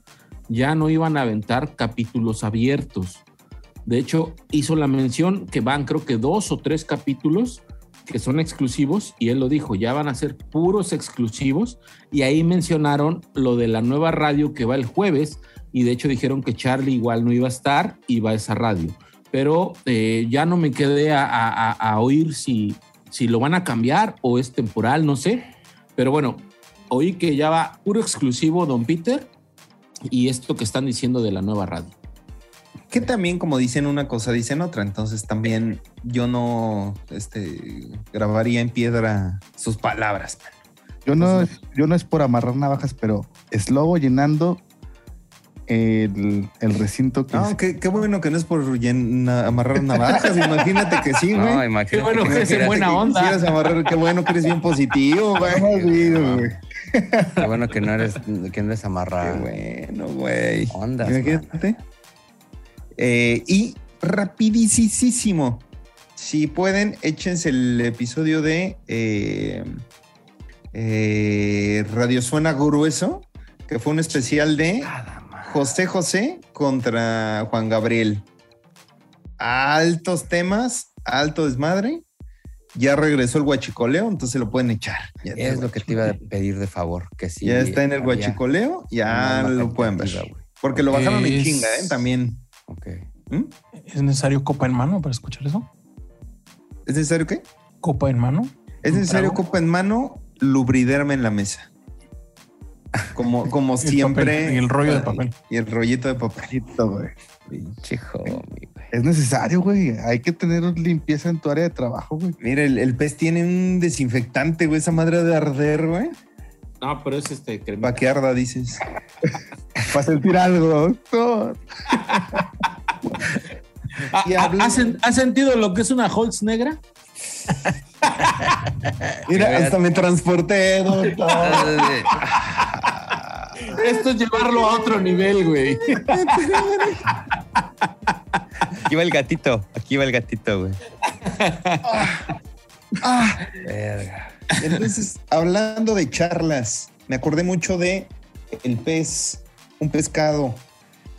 Ya no iban a aventar capítulos abiertos. De hecho, hizo la mención que van, creo que dos o tres capítulos que son exclusivos, y él lo dijo, ya van a ser puros exclusivos, y ahí mencionaron lo de la nueva radio que va el jueves, y de hecho dijeron que Charlie igual no iba a estar, y va a esa radio. Pero eh, ya no me quedé a, a- a- oír si, si lo van a cambiar o es temporal, no sé. Pero bueno, oí que ya va puro exclusivo Don Peter, y esto que están diciendo de la nueva radio. Que también, como dicen una cosa, dicen otra. Entonces también yo no este, grabaría en piedra sus palabras. yo no, yo no es por amarrar navajas, pero es lobo llenando el, el recinto que No, qué, qué bueno que no es por amarrar navajas. [LAUGHS] Imagínate que sí, No, güey. imagínate. Qué bueno que es en buena que onda. quisieras amarrar, qué bueno que eres bien positivo, [LAUGHS] güey. No. Qué bueno que no eres, que no eres Qué amarrado. bueno, güey. Ondas, Imagínate. Eh, y rapidísimo. Si pueden, échense el episodio de eh, eh, Radio Suena Grueso, que fue un especial de José José contra Juan Gabriel. Altos temas, alto desmadre. Ya regresó el guachicoleo, entonces lo pueden echar. Ya Es lo que te iba a pedir de favor, que sí. ya está en el guachicoleo, ya lo pueden ver. Porque lo bajaron en Es- chinga, ¿eh? También. Ok. ¿Mm? ¿Es necesario copa en mano para escuchar eso? ¿Es necesario qué? ¿Copa en mano? Es ¿Un necesario trago? copa en mano, lubriderme en la mesa. Como, como [LAUGHS] siempre. papel, y el rollo de papel. Y el rollito de papel. Listo, güey. Pinche homie, güey. Es necesario, güey. Hay que tener limpieza en tu área de trabajo, güey. Mira, el, el pez tiene un desinfectante, güey. Esa madre de arder, güey. No, pero es este crema. Que arda, dices. [LAUGHS] Para sentir algo, doctor. Ah, Y ah, habla- ¿has, sen- has sentido lo que es una Holz negra? [LAUGHS] Mira, hasta me transporté, doctor. Esto es llevarlo a otro nivel, güey. Aquí va el gatito. Aquí va el gatito, güey. Ah, Verga. Entonces, hablando de charlas, me acordé mucho de el pez, un pescado,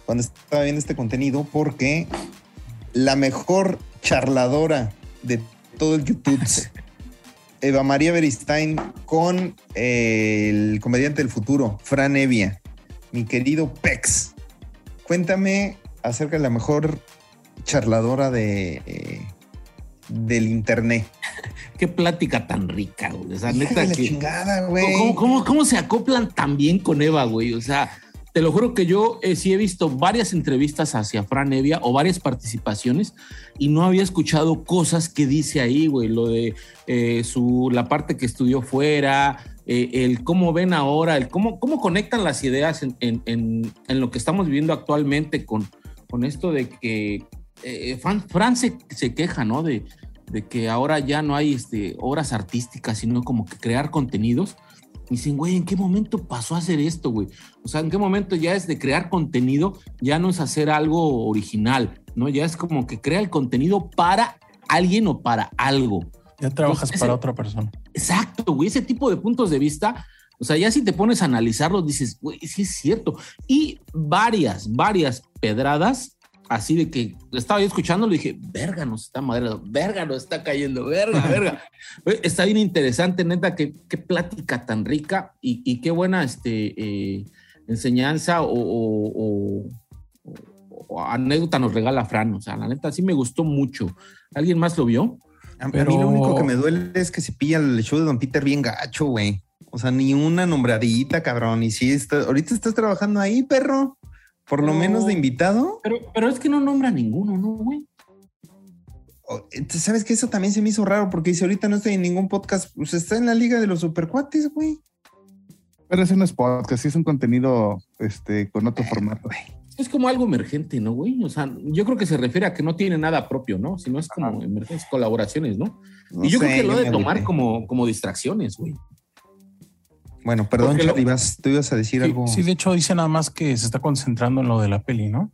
cuando estaba viendo este contenido, porque la mejor charladora de todo el YouTube, Eva María Beristain, con eh, el comediante del futuro, Fran Evia, mi querido Pex. Cuéntame acerca de la mejor charladora de, eh, del internet. [LAUGHS] Qué plática tan rica, güey. O sea, neta que. chingada, güey. ¿Cómo, cómo, cómo se acoplan tan bien con Eva, güey? O sea, te lo juro que yo eh, sí he visto varias entrevistas hacia Fran Evia o varias participaciones y no había escuchado cosas que dice ahí, güey. Lo de eh, su, la parte que estudió fuera, eh, el cómo ven ahora, el cómo, cómo conectan las ideas en, en- lo que estamos viviendo actualmente con, con esto de que eh, Fran, Fran se, se queja, ¿no? De, de que ahora ya no hay este, obras artísticas, sino como que crear contenidos. Y dicen, güey, ¿en qué momento pasó a hacer esto, güey? O sea, ¿en qué momento ya es de crear contenido? Ya no es hacer algo original, ¿no? Ya es como que crea el contenido para alguien o para algo. Ya trabajas Entonces, para ese- otra persona. Exacto, güey, ese tipo de puntos de vista, o sea, ya si te pones a analizarlos, dices, güey, sí es cierto. Y varias, varias pedradas, así de que estaba yo escuchándolo y dije, verga, nos está madreando, verga, nos está cayendo, verga, verga. [LAUGHS] Está bien interesante, neta, qué, qué plática tan rica y, y qué buena este, eh, enseñanza o, o- o- o anécdota nos regala Fran. O sea, la neta sí me gustó mucho. ¿Alguien más lo vio? A, mí lo único que me duele es que se pilla el show de Don Peter bien gacho, güey. O sea, ni una nombradita, cabrón. Y sí, está, ahorita estás trabajando ahí, perro. Por lo No. menos de invitado. Pero, pero es que no nombra ninguno, ¿no, güey? Entonces, ¿Sabes que Eso también se me hizo raro porque dice ahorita no estoy en ningún podcast. Pues está en la liga de los supercuates, güey. Pero ese no es podcast, sí es un contenido este, con otro formato. Es como algo emergente, ¿no, güey? O sea, yo creo que se refiere a que no tiene nada propio, ¿no? Sino es como emergentes, colaboraciones, ¿no? No y yo creo que lo de tomar como, como distracciones, güey. Bueno, perdón, Porque lo- Charlie, vas, tú ibas a decir Sí, algo. sí, de hecho dice nada más que se está concentrando en lo de la peli, ¿no?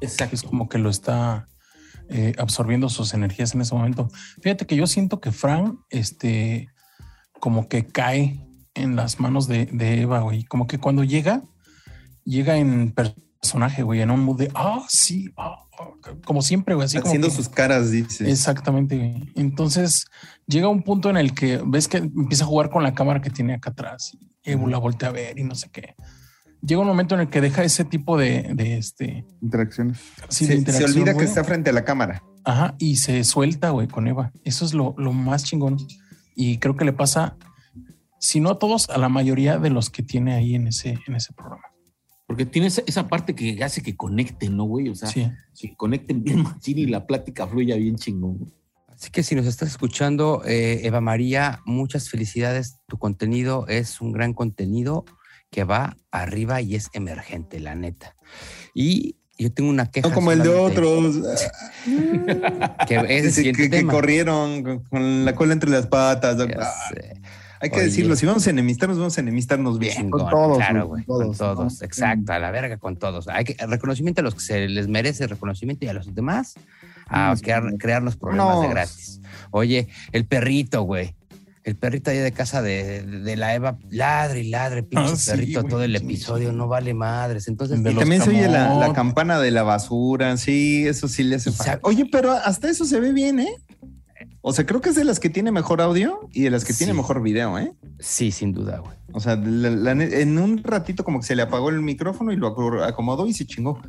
Exacto. es como que lo está eh, absorbiendo sus energías en ese momento. Fíjate que yo siento que Fran, este, como que cae en las manos de, de Eva, güey. Como que cuando llega, llega en personaje, güey, en un mood de, ah, sí, ah, ah", como siempre, güey, así como Haciendo que- sus caras, dice. Exactamente. güey. Entonces llega un punto en el que ves que empieza a jugar con la cámara que tiene acá atrás y Evo la voltea a ver y no sé qué. Llega un momento en el que deja ese tipo de, de este Interacciones. sí, de se, se interacción, olvida que está frente a la cámara. Ajá, y se suelta, güey, con Eva. Eso es lo, lo más chingón. Y creo que le pasa, si no a todos, a la mayoría de los que tiene ahí en ese, en ese programa. Porque tiene esa, esa parte que hace que conecten, ¿no, güey? O sea, Sí. que conecten bien [LAUGHS] machín y la plática fluya bien chingón. güey. Así que si nos estás escuchando, eh, Eva María, muchas felicidades. Tu contenido es un gran contenido que va arriba y es emergente, la neta. Y yo tengo una queja. No como el de otros. [LAUGHS] Que es el que, que corrieron con, con la cola entre las patas. Hay que Oye. decirlo, si vamos a enemistarnos, vamos a enemistarnos bien. Chingón, Con todos, claro, güey, con con todos, exacto, a la verga con todos. Hay que reconocimiento a los que se les merece reconocimiento y a los demás a crear, sí. crearnos problemas de gratis. Oye, el perrito, güey. El perrito allá de casa de, de la Eva, ladre y ladre, pinche Ah, sí, perrito, güey, todo el sí, episodio, no vale madres. Entonces, Y los también se oye la, la campana de la basura, sí, eso sí le hace falta. Oye, pero hasta eso se ve bien, ¿eh? O sea, creo que es de las que tiene mejor audio y de las que tiene mejor video, ¿eh? sí, sin duda, güey. O sea, la- la ne- en un ratito como que se le apagó el micrófono y lo acomodó y se chingó.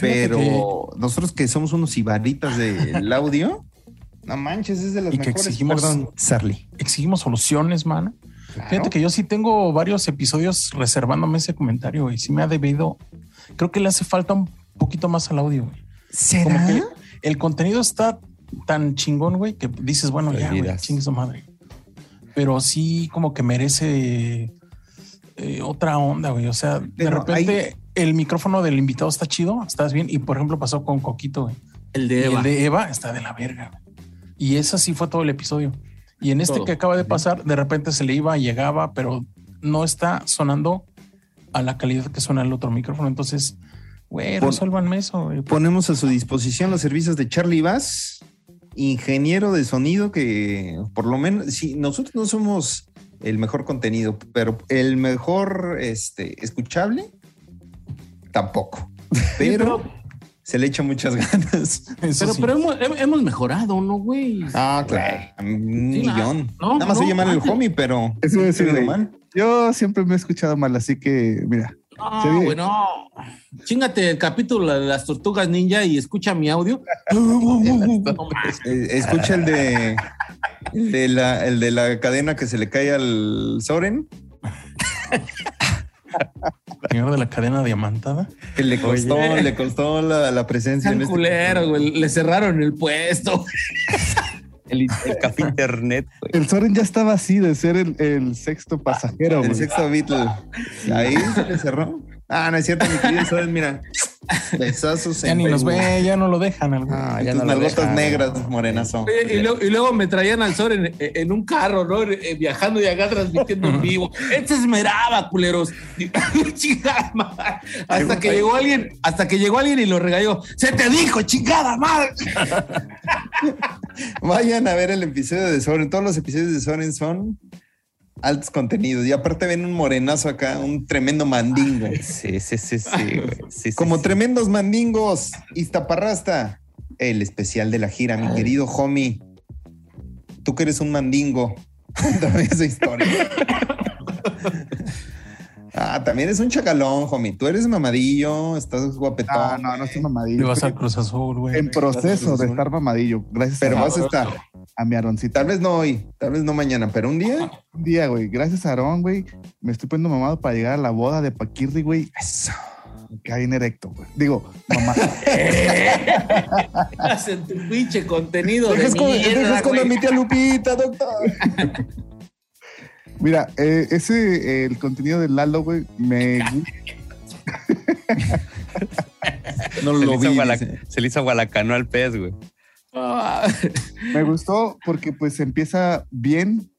Pero que- nosotros que somos unos ibaritas del [LAUGHS] audio, no manches, es de las Y que mejores. exigimos- Perdón, Sarli. Exigimos soluciones, man. Fíjate que yo sí tengo varios episodios reservándome ese comentario y sí me ha debido. Creo que le hace falta un poquito más al audio, güey. Como ¿Será? que el contenido está tan chingón, güey, que dices, bueno, ya, güey, chingue su madre. Pero sí, como que merece eh, otra onda, güey. O sea, de repente el micrófono del invitado está chido, estás bien. Y por ejemplo, pasó con Coquito, güey. El Y de Eva. el de Eva está de la verga. güey. Y ese sí fue todo el episodio. Y en este Todo. que acaba de pasar, de repente se le iba, llegaba, pero no está sonando a la calidad que suena el otro micrófono. Entonces, güey, resuélvanme eso. güey. Ponemos a su disposición los servicios de Charlie Bass, ingeniero de sonido que por lo menos, si nosotros no somos el mejor contenido, pero el mejor este, escuchable, tampoco. Pero se le echa muchas [LAUGHS] ganas. Eso Pero, sí. pero hemos, hem- hemos mejorado, ¿no, güey? Ah, claro. Un Sí, millón. no, Nada más no, oye mal el homie, pero Eso se mal. Yo siempre me he escuchado mal, así que, mira. No, Se ve- güey, no. Chingate el capítulo de las tortugas ninja y escucha mi audio. [LAUGHS] Eh, escucha el de, el de la, el de la cadena que se le cae al Soren, [LAUGHS] Señor de la cadena diamantada. que le costó, Oye. le costó la, la presencia. En este- culero, güey. Le cerraron el puesto. [LAUGHS] El, el café internet, güey. El Soren ya estaba así de ser el, el sexto pasajero, El güey. sexto Beatle. Ahí se le cerró. Ah, no es cierto, mi querido Soren, mira. [LAUGHS] Besazos Ya ni nos ve, ya no lo dejan. Ah, ya tus no lo dejan. negras, morenazo. Oye, y, luego, y luego me traían al sol en, en un carro, ¿no? Eh, Viajando y acá transmitiendo en [LAUGHS] vivo. Este esmeraba, culeros. [LAUGHS] chingada madre. Hasta que llegó alguien, hasta que llegó alguien y lo regañó. Se te dijo, chingada madre. Vayan a ver el episodio de Soren. Todos los episodios de Soren son altos contenidos. Y aparte ven un morenazo acá, un tremendo mandingo. Sí, sí, sí, sí, güey. Sí, [LAUGHS] sí, Como sí. tremendos mandingos, Iztaparrasta, el especial de la gira, mi querido homie. Tú que eres un mandingo, [LAUGHS] cuéntame esa historia. [LAUGHS] Ah, también es un chacalón, homie. Tú eres mamadillo, estás No, guapetón. Ah, no, no estoy mamadillo. Le vas al Cruz Azul, güey. en proceso de estar mamadillo. Gracias Pero a, vas a estar. A mi Aroncito. Tal vez no hoy, tal vez no mañana, pero un día. Un día, güey. Gracias a Aarón, güey. Me estoy poniendo mamado para llegar a la boda de Paquirri, güey. Eso. Me cae en erecto, güey. Digo, mamá. [LAUGHS] Hacen tu pinche contenido de Dejas con, mierda, dejas con mi tía Lupita, doctor. [LAUGHS] Mira, eh, ese, eh, el contenido de Lalo, güey, me, [LAUGHS] No Se le, lo hizo vi. guala- dice. se le hizo gualacano al pez, güey. Ah, me gustó porque pues empieza bien,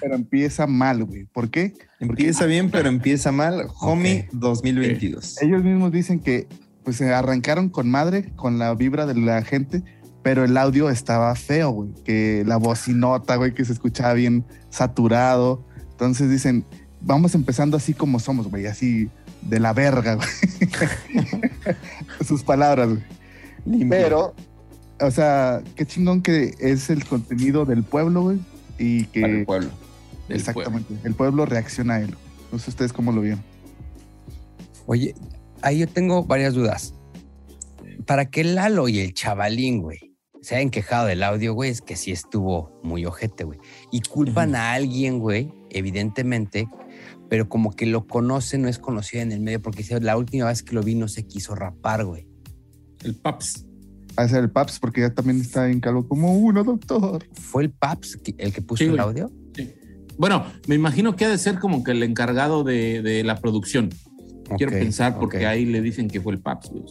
pero empieza mal, güey. ¿Por qué? Empieza bien, pero empieza mal. Homie Ok. 2022. Ellos mismos dicen que pues se arrancaron con madre, con la vibra de la gente, pero el audio estaba feo, güey. Que la bocinota, güey, que se escuchaba bien saturado. Entonces dicen, vamos empezando así como somos, güey, así de la verga, güey. [LAUGHS] Sus palabras, güey. Limpio. Pero, o sea, qué chingón que es el contenido del pueblo, güey. Y que Para el pueblo. del exactamente, el pueblo reacciona a él. No sé ustedes cómo lo vieron. Oye, ahí yo tengo varias dudas. Para que Lalo y el chavalín, güey, se hayan quejado del audio, güey, es que sí estuvo muy ojete, güey. Y culpan a alguien, güey, evidentemente, pero como que lo conoce, no es conocido en el medio, porque la última vez que lo vi no se quiso rapar, güey. El Paps. A ser el Paps, porque ya también está en calvo como uno, doctor. ¿Fue el Paps que- el que puso Sí, el audio? Sí. Bueno, me imagino que ha de ser como que el encargado de, de la producción. Quiero pensar porque ahí le dicen que fue el Paps. güey.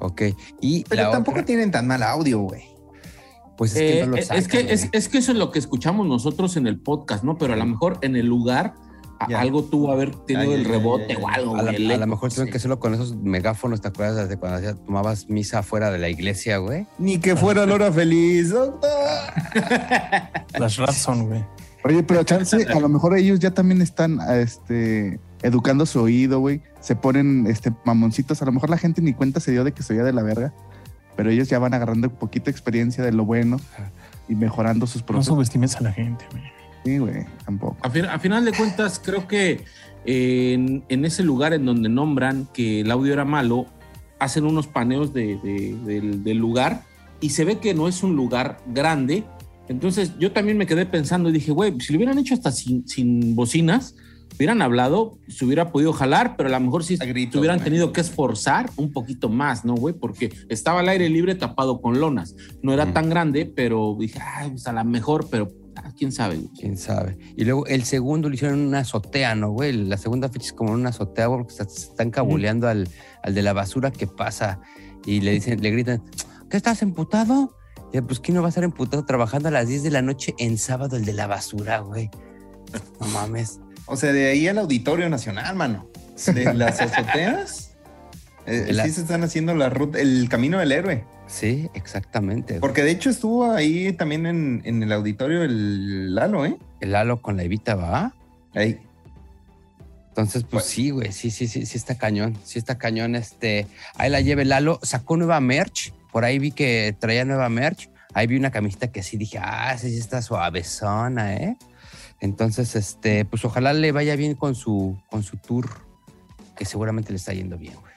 Ok. Y Pero tampoco otra, tienen tan mal audio, güey. pues es que Eh, no lo es, sacan, que, es, güey. es que eso es lo que escuchamos nosotros en el podcast, ¿no? Pero a lo mejor en el lugar Ya. algo tuvo haber tenido Ay, el rebote o algo. A güey, a lo mejor no tuvieron que hacerlo con esos megáfonos, ¿te acuerdas de cuando hacía- tomabas misa fuera de la iglesia, güey? Ni que fuera la hora feliz, doctor. [LAUGHS] Las Ratson, güey. Oye, pero chance, a lo mejor ellos ya también están este, educando su oído, güey. Se ponen este, mamoncitos. A lo mejor la gente ni cuenta se dio de que se oía de la verga. Pero ellos ya van agarrando un poquito experiencia de lo bueno y mejorando sus No propios. subestimes a la gente, güey. Sí, güey, tampoco. A, fin- a final de cuentas, creo que en, en ese lugar en donde nombran que el audio era malo, hacen unos paneos de- de- del, del lugar y se ve que no es un lugar grande. Entonces yo también me quedé pensando y dije, güey, si lo hubieran hecho hasta sin, sin bocinas, hubieran hablado, se hubiera podido jalar, pero a lo mejor sí se hubieran tenido que esforzar un poquito más, ¿no, güey? Porque estaba al aire libre tapado con lonas. No era tan grande, pero dije, ay, pues a lo mejor, pero ah, quién sabe. güey. Quién sabe. Y luego el segundo lo hicieron en una azotea, ¿no, güey? La segunda fecha es como en una azotea, güey, porque se están cabuleando al, al de la basura que pasa y le dicen, le gritan, ¿qué estás emputado? Y yo, pues, ¿quién no va a estar emputado trabajando a las 10 de la noche en sábado el de la basura, güey? No mames. O sea, de ahí al Auditorio Nacional, mano. De las azoteas. [LAUGHS] eh, la- Sí se están haciendo la ruta, el camino del héroe. Sí, exactamente. Porque de hecho estuvo ahí también en, en el auditorio el Lalo, ¿eh? El halo con la Evita, ¿va? Ahí. Entonces, pues Pues- sí, güey, sí, sí, sí, sí está cañón, sí está cañón, este, ahí la lleve Lalo, sacó nueva merch, por ahí vi que traía nueva merch, ahí vi una camiseta que sí dije, ah, sí, sí está suavezona, ¿eh? Entonces, este, pues ojalá le vaya bien con su, con su tour, que seguramente le está yendo bien, güey.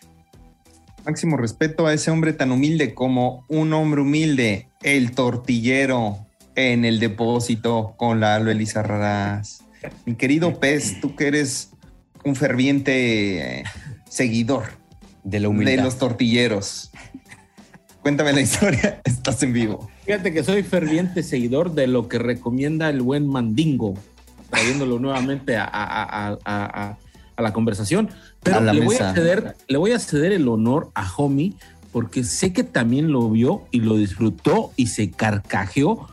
Máximo respeto a ese hombre tan humilde como un hombre humilde, el tortillero en el depósito con Lalo Elizarrarás. Mi querido Pez, tú que eres un ferviente eh, seguidor De la humildad. de los tortilleros. Cuéntame la historia, [LAUGHS] estás en vivo. Fíjate que soy ferviente seguidor de lo que recomienda el buen Mandingo, trayéndolo nuevamente a, a- a- a- a- a la conversación. Pero A la le, voy a ceder, le voy a ceder el honor a Homie, porque sé que también lo vio y lo disfrutó y se carcajeó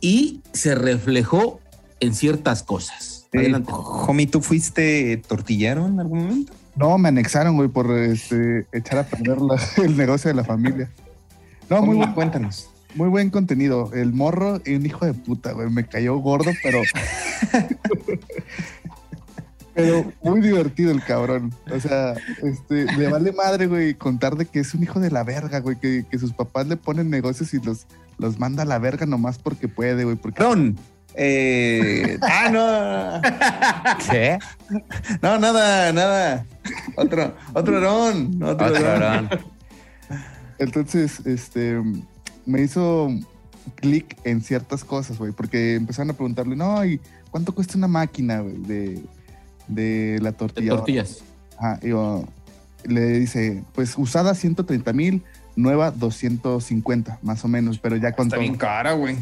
y se reflejó en ciertas cosas. Adelante. Homie, ¿tú fuiste tortillero en algún momento? No, me anexaron, güey, por este, echar a perder la- [LAUGHS] el negocio de la familia. No, muy Homie, buen, cuéntanos. muy buen contenido. El morro y un hijo de puta, güey. Me cayó gordo, pero. [LAUGHS] pero muy divertido el cabrón. O sea, este, le vale madre, güey, contar de que es un hijo de la verga, güey. Que, que sus papás le ponen negocios y los, los manda a la verga nomás porque puede, güey. Porque Ron, Eh, [LAUGHS] ah, no. ¿Qué? No, nada, nada. Otro, otro Aarón. Otro, Otro. Aarón. Entonces, este, me hizo clic en ciertas cosas, güey, porque empezaron a preguntarle, no, ¿y cuánto cuesta una máquina, güey, de, de la De tortilla? tortillas. Ajá, y yo, le dice, pues usada 130 mil, nueva 250, más o menos, pero ya con Está todo. bien cara, güey.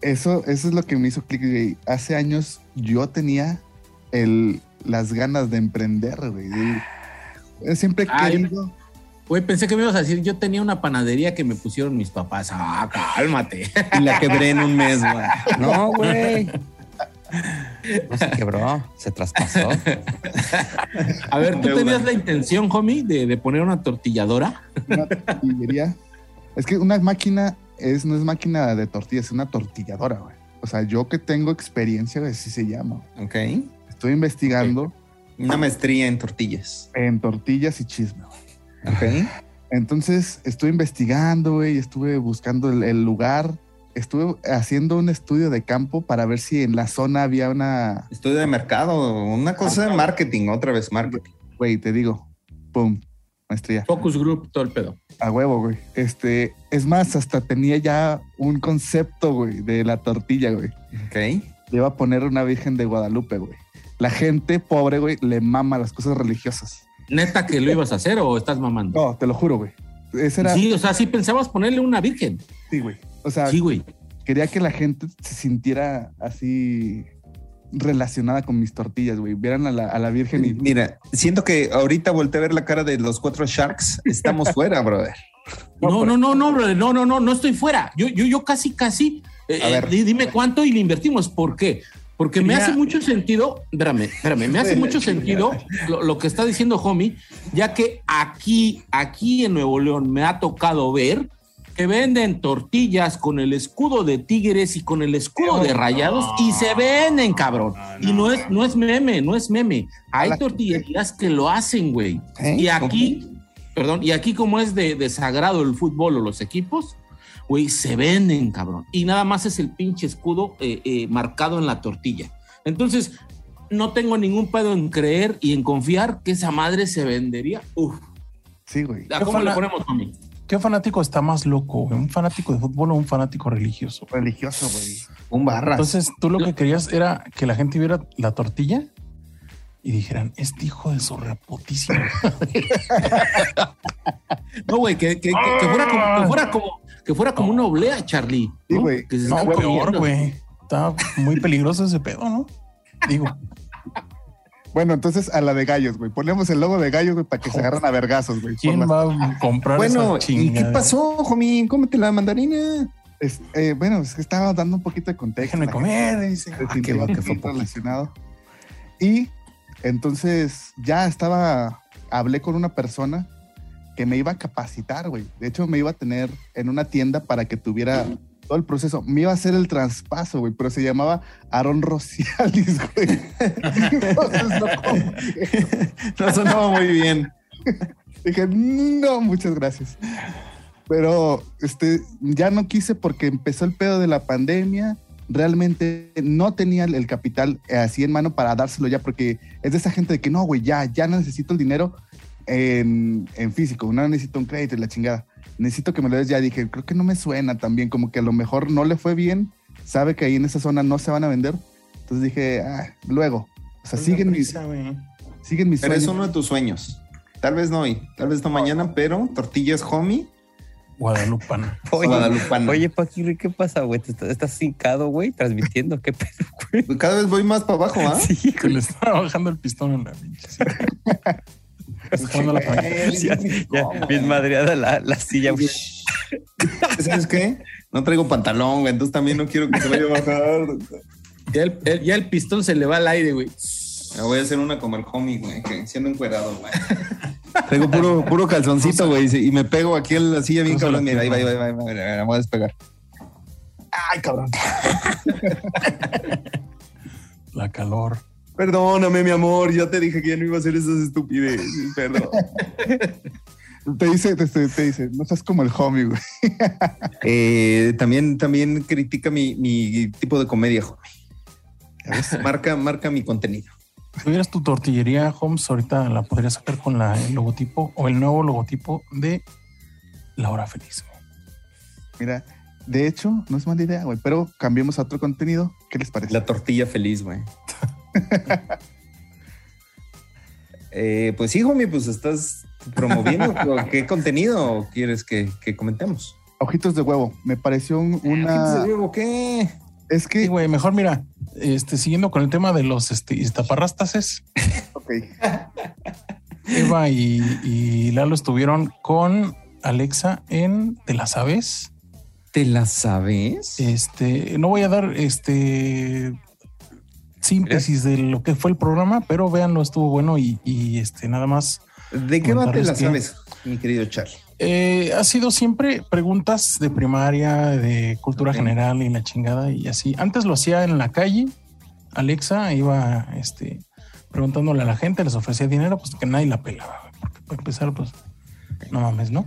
Eso, eso es lo que me hizo clic, güey. Hace años yo tenía el, las ganas de emprender, güey. de- Siempre he Ay, querido. Güey, pensé que me ibas a decir, yo tenía una panadería que me pusieron mis papás. Ah, cálmate. Y la quebré en un mes, güey. No, güey. [LAUGHS] No se quebró, se traspasó. A ver, ¿tú Deuda. tenías la intención, homie, de, de poner una tortilladora? una tortillería. Es que una máquina es, no es máquina de tortillas, es una tortilladora, güey. O sea, yo que tengo experiencia, güey, así se llama. Ok. Estoy investigando Una maestría en tortillas. en tortillas y chisme. güey. Ok. Entonces, estuve investigando, güey, estuve buscando el, el lugar, estuve haciendo un estudio de campo para ver si en la zona había una, Estudio de mercado. Una cosa de marketing, otra vez marketing. güey, te digo, pum, maestría. Focus Group, todo el pedo. A huevo, güey. Este, es más, hasta tenía ya un concepto, güey, de la tortilla, güey. Ok. Le iba a poner una Virgen de Guadalupe, güey. La gente pobre, güey, le mama las cosas religiosas. ¿Neta que lo ibas a hacer o estás mamando? No, te lo juro, güey. Ese era. Sí, Sí, o sea, sí pensabas ponerle una virgen. güey. O sea, Sí, güey. quería que la gente se sintiera así relacionada con mis tortillas, güey. Vieran a la, a la Virgen y. Mira, siento que ahorita volteé a ver la cara de los cuatro Sharks. Estamos [LAUGHS] fuera, brother. No, no, no, no, brother, no, no, no, no estoy fuera. Yo, yo, yo casi, casi. eh, A ver. di- dime cuánto y le invertimos. ¿Por qué? Porque me hace mucho sentido, espérame, espérame, me hace mucho sentido lo, lo que está diciendo Homie, ya que aquí, aquí en Nuevo León me ha tocado ver que venden tortillas con el escudo de Tigres y con el escudo de Rayados y se venden, cabrón. y no es, no es meme, no es meme. Hay tortillerías que lo hacen, güey. ¿Eh? Y aquí, perdón, y aquí como es de, de sagrado el fútbol o los equipos, güey, se venden, cabrón. Y nada más es el pinche escudo eh, eh, marcado en la tortilla. Entonces, no tengo ningún pedo en creer y en confiar que esa madre se vendería. Uf, Sí, güey. ¿a ¿cómo le ponemos, mami? ¿Qué fanático está más loco? güey? ¿Un fanático de fútbol o un fanático religioso? Religioso, güey. Un barras. Entonces, tú lo que querías era que la gente viera la tortilla y dijeran, este hijo de su reputísima. [LAUGHS] No, güey, que, que- que- que fuera como, que fuera como, que fuera como una oblea, Charlie. Sí, ¿no? güey. Que se No, están peor, güey. Está muy peligroso ese pedo, ¿no? Digo, Bueno, entonces a la de gallos, güey. Ponemos el logo de gallos, güey, para que se agarren a vergazos, güey. ¿quién las- va a comprar bueno, esa ¿y qué pasó, homie? Cómete la mandarina. Es- eh, bueno, es que estaba dando un poquito de contexto. Déjenme comer, dice. Ah, qué va, que fue relacionado. Y entonces ya estaba, hablé con una persona que me iba a capacitar, güey. De hecho, me iba a tener en una tienda para que tuviera todo el proceso. Me iba a hacer el traspaso, güey, pero se llamaba Aaron Rocialis, güey. [LAUGHS] Entonces no confié. No sonaba muy bien. Dije, no, muchas gracias. Pero este, ya no quise porque empezó el pedo de la pandemia. Realmente no tenía el, el capital eh, así en mano para dárselo ya, porque es de esa gente de que no, güey, ya, ya necesito el dinero en, en físico, no necesito un crédito y la chingada. Necesito que me lo des ya. Dije, creo que no me suena tan bien, como que a lo mejor no le fue bien, sabe que ahí en esa zona no se van a vender. Entonces dije, ah, luego. O sea, siguen mis, siguen mis Pero es uno de tus sueños. Tal vez no hoy, tal vez no mañana, pero tortillas homie, Guadalupana. [LAUGHS] Oye, guadalupana. oye, Paquirri, ¿qué pasa, güey? ¿Te estás, estás hincado, güey, transmitiendo? ¿Qué pedo, güey? Cada vez voy más para abajo, ¿ah? [LAUGHS] Sí, güey. le está bajando el pistón en la pinche. [LAUGHS] la palanca. [LAUGHS] Ya, ya, bien madreada la, la silla. güey. [LAUGHS] ¿Sabes qué? No traigo pantalón, güey, entonces también no quiero que se vaya a bajar. Ya el, el- ya el pistón se le va al aire, güey. Me voy a hacer una como el homie, güey, que siendo encuerado, güey. Traigo puro, puro calzoncito, güey, y me pego aquí en la silla bien cabrón. Mira, ahí va, ahí va, ahí va, ahí va, ahí va, me voy a despegar. Ay, cabrón. [LAUGHS] La calor. Perdóname, mi amor, ya te dije que ya no iba a hacer esas estupideces, perdón. [LAUGHS] Te dice, te, dice, no seas como el homie, güey. [LAUGHS] Eh, también, también critica mi, mi tipo de comedia, homie. Marca, marca mi contenido. Si tuvieras tu tortillería, Holmes, ahorita la podrías sacar con la, el logotipo o el nuevo logotipo de La Hora Feliz. Mira, de hecho, no es mala idea, güey, pero cambiemos a otro contenido. ¿Qué les parece? La tortilla feliz, güey. [LAUGHS] Eh, pues sí, homie, pues estás promoviendo [LAUGHS] qué contenido quieres que, que comentemos. Ojitos de huevo. Me pareció un- ¿Qué una. te digo, ¿Qué? Es Sí, que. güey, mejor mira, este, siguiendo con el tema de los este, iztaparrastases, [LAUGHS] Ok. Eva y, y Lalo estuvieron con Alexa en ¿Te la sabes? ¿Te la sabes? Este, no voy a dar este síntesis de lo que fue el programa, pero véanlo, estuvo bueno y, y, este nada más. ¿De qué va te la comentarles que- sabes, mi querido Charlie? Eh, ha sido siempre preguntas de primaria, de cultura general y la chingada y así. Antes lo hacía en la calle. Alexa iba este, preguntándole a la gente, les ofrecía dinero, pues que nadie la pelaba. Porque para empezar, pues no mames, ¿no?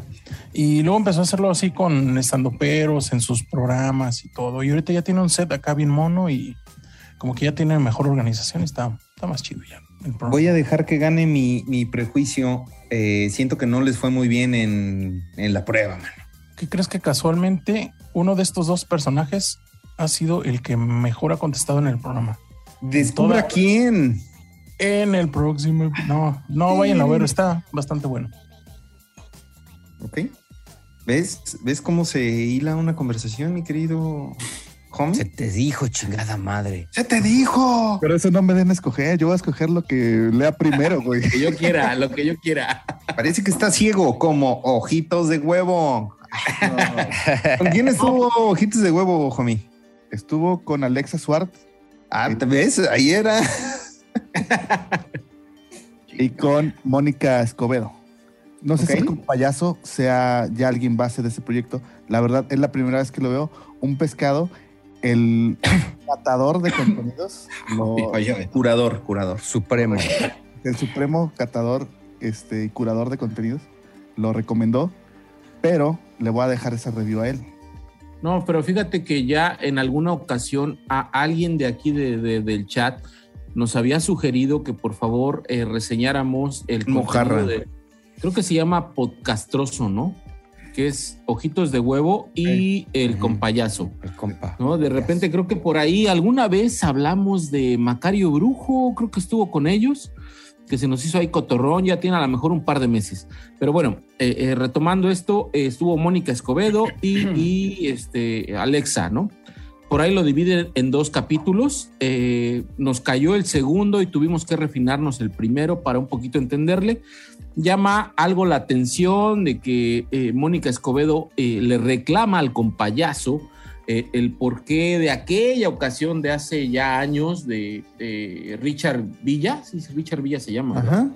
Y luego empezó a hacerlo así con estandoperos en sus programas y todo. Y ahorita ya tiene un set acá bien mono y como que ya tiene mejor organización y está, está más chido ya. Voy a dejar que gane mi, mi prejuicio. Eh, siento que no les fue muy bien en, en la prueba, man. ¿Qué crees que casualmente uno de estos dos personajes ha sido el que mejor ha contestado en el programa? Descubra Toda- quién. En el próximo. No, no vayan a ver, está bastante bueno. ¿Ok? ¿Ves? ¿Ves cómo se hila una conversación, mi querido Se te dijo, chingada madre. ¡Se te dijo! Pero eso no me den a escoger. Yo voy a escoger lo que lea primero, güey. [LAUGHS] Que yo quiera, lo que yo quiera. Parece que está ciego, como ojitos de huevo. ¿Con quién estuvo ojitos de huevo, homie? Estuvo con Alexa Swart Ah, ¿te ves? Ahí era. [LAUGHS] y con Mónica Escobedo. No sé Ok. si con payaso sea ya alguien base de ese proyecto. La verdad, es la primera vez que lo veo. Un pescado, el [COUGHS] catador de contenidos, [LAUGHS] lo- Curador, curador. Supremo. el supremo catador este, y curador de contenidos, lo recomendó, pero le voy a dejar esa review a él. No, pero fíjate que ya en alguna ocasión a alguien de aquí de- de- del chat nos había sugerido que por favor eh, reseñáramos el Mojarra. contenido de- creo que se llama Podcastroso, ¿no? Que es Ojitos de Huevo y El Ujú. Compayazo, El compa. ¿no? De repente creo que por ahí alguna vez hablamos de Macario Brujo, creo que estuvo con ellos, que se nos hizo ahí cotorrón, ya tiene a lo mejor un par de meses. Pero bueno, eh, eh, retomando esto, eh, estuvo Mónica Escobedo y, [CLEARS THROAT] y, este, Alexa, ¿no? Por ahí lo dividen en dos capítulos. Eh, nos cayó el segundo y tuvimos que refinarnos el primero para un poquito entenderle. Llama algo la atención de que eh, Mónica Escobedo eh, le reclama al compayazo eh, el porqué de aquella ocasión de hace ya años de, de Richard Villa, sí, Richard Villa se llama.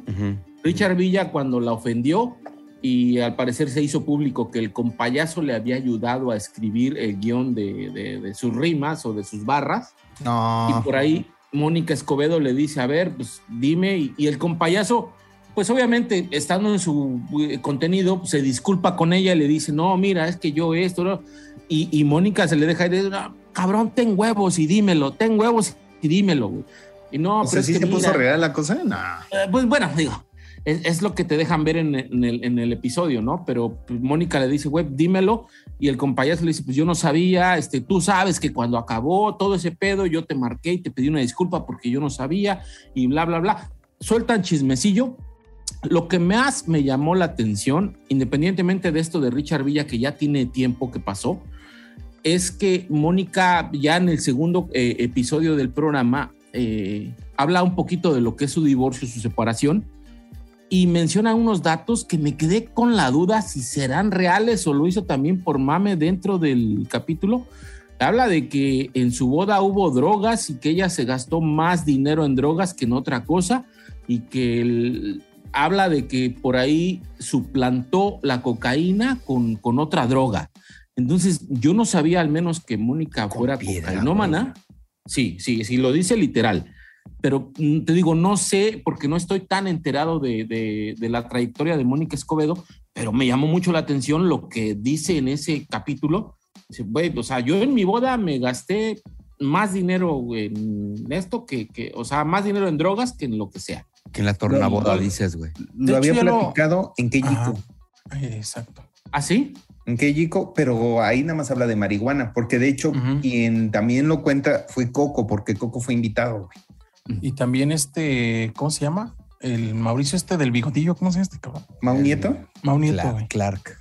Richard Villa cuando la ofendió y al parecer se hizo público que el compayazo le había ayudado a escribir el guion de, de- de sus rimas o de sus barras. Y No. por ahí Mónica Escobedo le dice, a ver, pues dime, y, y el compayazo, pues obviamente estando en su eh, contenido, se disculpa con ella y le dice, no, mira, es que yo esto, ¿no? Y, y Mónica se le deja y dice, "No, cabrón, ten huevos y dímelo, ten huevos y dímelo, güey. Y no, O pero sea, es ¿sí que se puso mira, real la cosa? Eh, pues bueno, digo, es, es lo que te dejan ver en, en el, en el episodio, ¿no? Pero pues, Mónica le dice, güey, dímelo. Y el compañero le dice, pues yo no sabía, este, tú sabes que cuando acabó todo ese pedo, yo te marqué y te pedí una disculpa porque yo no sabía y bla, bla, bla. Sueltan chismecillo. Lo que más me llamó la atención, independientemente de esto de Richard Villa, que ya tiene tiempo que pasó, es que Mónica ya en el segundo eh, episodio del programa eh, habla un poquito de lo que es su divorcio, su separación, y menciona unos datos que me quedé con la duda si serán reales o lo hizo también por mame dentro del capítulo. Habla de que en su boda hubo drogas y que ella se gastó más dinero en drogas que en otra cosa y que el- habla de que por ahí suplantó la cocaína con, con otra droga. Entonces yo no sabía al menos que Mónica fuera piedra, cocainómana. Sí, sí, sí, lo dice literal. Pero mm, te digo, no sé, porque no estoy tan enterado de, de- de la trayectoria de Mónica Escobedo, pero me llamó mucho la atención lo que dice en ese capítulo. Dice, güey, o sea, yo en mi boda me gasté más dinero en esto que, que, o sea, más dinero en drogas que en lo que sea. Que en la tornaboda dices, güey. Lo había platicado en. Kejico. Exacto. ¿Ah, sí? En Kejico, pero ahí nada más habla de marihuana, porque de hecho Ujú. quien también lo cuenta fue Coco, porque Coco fue invitado. güey. Y también este, ¿cómo se llama? El Mauricio este del bigotillo, ¿cómo se llama este cabrón? Mau Nieto. Mau Nieto, Clark. güey. Clark.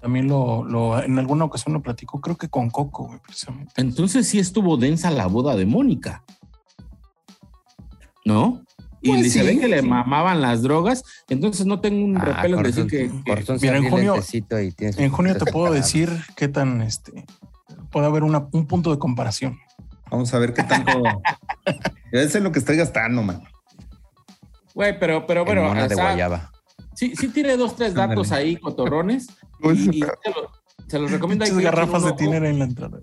También lo, lo, en alguna ocasión lo platicó, creo que con Coco, güey, precisamente. Entonces sí estuvo densa la boda de Mónica. ¿No? Y Pues se sí, ve que le sí. mamaban las drogas, entonces no tengo un Ah, repelo de decir que, que- corazón se Mira, en junio- y tienes En junio te puedo decir qué tan, este, puede haber una, un punto de comparación. Vamos a ver qué tanto. [LAUGHS] Eso es lo que estoy gastando, man. Güey, pero, pero En bueno, mona o de guayaba. sí, sí tiene dos, tres datos Ándale. ahí, cotorrones. [LAUGHS] Pues, y, y se, lo- se los recomiendo ahí. Muchas garrafas de tiner en la entrada.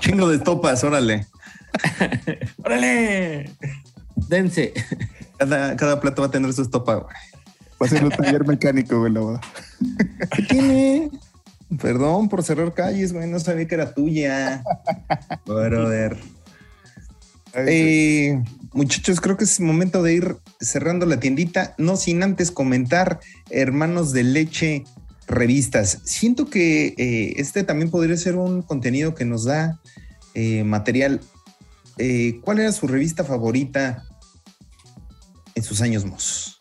Chingo de topas, órale. [LAUGHS] ¡Órale! Dense. Cada, cada plato va a tener su estopa, güey. Va a ser un taller mecánico, güey, la boda. ¿Qué tiene? Perdón por cerrar calles, güey. No sabía que era tuya. Brother. Eh, muchachos, creo que es momento de ir cerrando la tiendita, no sin antes comentar, hermanos de leche, revistas. Siento que eh, este también podría ser un contenido que nos da eh, material. ¿Cuál era su revista favorita en sus años mozos?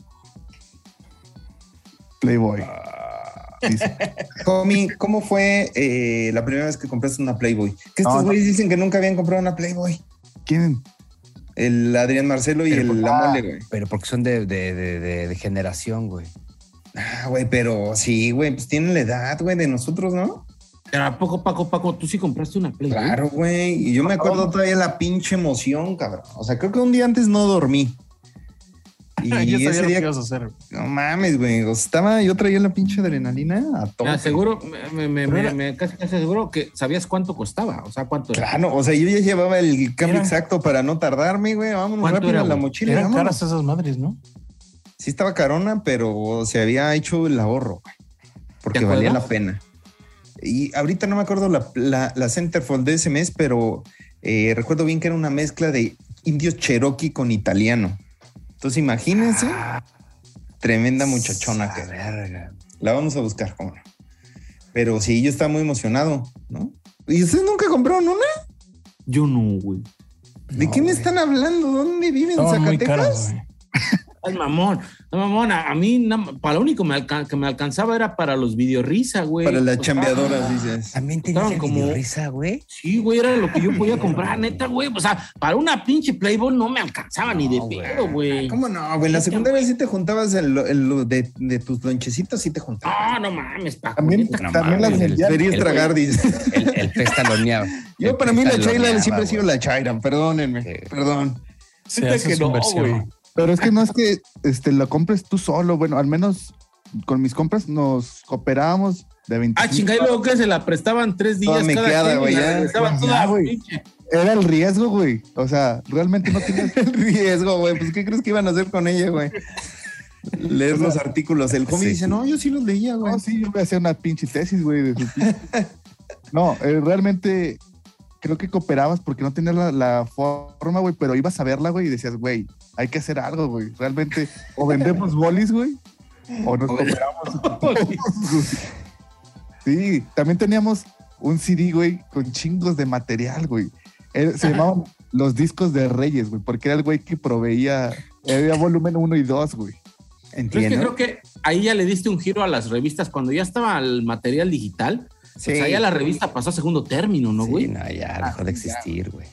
Playboy. Dice, [LAUGHS] Homie, ¿cómo fue eh, la primera vez que compraste una Playboy? Que estos No, no. güeyes dicen que nunca habían comprado una Playboy. ¿Quién? El Adrián Marcelo y Pero el La Mole, güey. Pero porque son de, de, de, de- de generación, güey. Ah, güey, pero sí, güey, pues tienen la edad, güey, de nosotros, ¿no? Pero ¿a poco, Paco, Paco, tú sí compraste una Play? güey? Claro, güey. Y yo me acuerdo todavía la pinche emoción, cabrón. O sea, creo que un día antes no dormí. [LAUGHS] Y ya sabía ese lo que día, ibas a hacer. no mames, güey. o sea, estaba, yo traía la pinche adrenalina a todo. Me aseguro, me, me, me, me- casi casi aseguro que sabías cuánto costaba, o sea, cuánto era. Claro, o sea, yo ya llevaba el cambio Era- exacto para no tardarme, güey. Vámonos ¿Cuánto rápido era, a la güey? mochila. Eran vámonos. caras esas madres, ¿no? Sí estaba carona, pero se había hecho el ahorro, güey, porque ¿Te valía la pena. Y ahorita no me acuerdo la, la, la Centerfold de ese mes, pero eh, recuerdo bien que era una mezcla de indios cherokee con italiano. Entonces imagínense, tremenda muchachona que verga. la vamos a buscar, cómo no. Pero sí, yo estaba muy emocionado, ¿no? ¿Y ustedes nunca compraron una? Yo no, güey. ¿De No, qué me güey. están hablando? ¿Dónde viven? Estaban ¿Zacatecas? Ay, mamón, no, mamón, a, a mí para lo único me que me alcanzaba era para los videorrisa, güey. Para las chambeadoras, dices. También tenías como- como risa, güey. Sí, güey, era lo que yo podía comprar, neta, güey. O sea, para una pinche Playboy no me alcanzaba ni de güey. pedo, güey. ¿Cómo no, güey? La segunda vez sí te juntabas el, el- de, de tus lonchecitos, sí te juntabas. No, no mames, Paco. También, neta, no también las mames. Deberías el- tragar, dice. El, el pez taloneado. [LAUGHS] Yo El para mí la Chaira siempre ha sido la Chaira, perdónenme, Sí. perdón. Se hace que no, güey. Pero es que no es que este, lo compres tú solo. Bueno, al menos con mis compras nos cooperábamos de 25. Ah, chinga, y luego que se la prestaban tres días Toda cada y güey, la. Era el riesgo, güey. O sea, realmente no tenías [LAUGHS] El riesgo, güey. Pues, ¿qué crees que iban a hacer con ella, güey? Leer los artículos. El homie Sí. dice, no, yo sí los leía, güey. No, sí, yo voy a hacer una pinche tesis, güey. de su pinche- [LAUGHS] no, eh, realmente creo que cooperabas porque no tenías la, la forma, güey, pero ibas a verla, güey, y decías, güey, hay que hacer algo, güey. Realmente, o vendemos bolis, güey, o nos cooperamos. [LAUGHS] [LAUGHS] sí, también teníamos un CD, güey, con chingos de material, güey. Eh, Se llamaban los discos de Reyes, güey, porque era el güey que proveía, había volumen 1 y 2, güey. Pero es que Entiendo. creo que ahí ya le diste un giro a las revistas. Cuando ya estaba el material digital, Sí. o sea, ya la revista pasó a segundo término, ¿no, Sí, güey? no, ya dejó de existir, güey.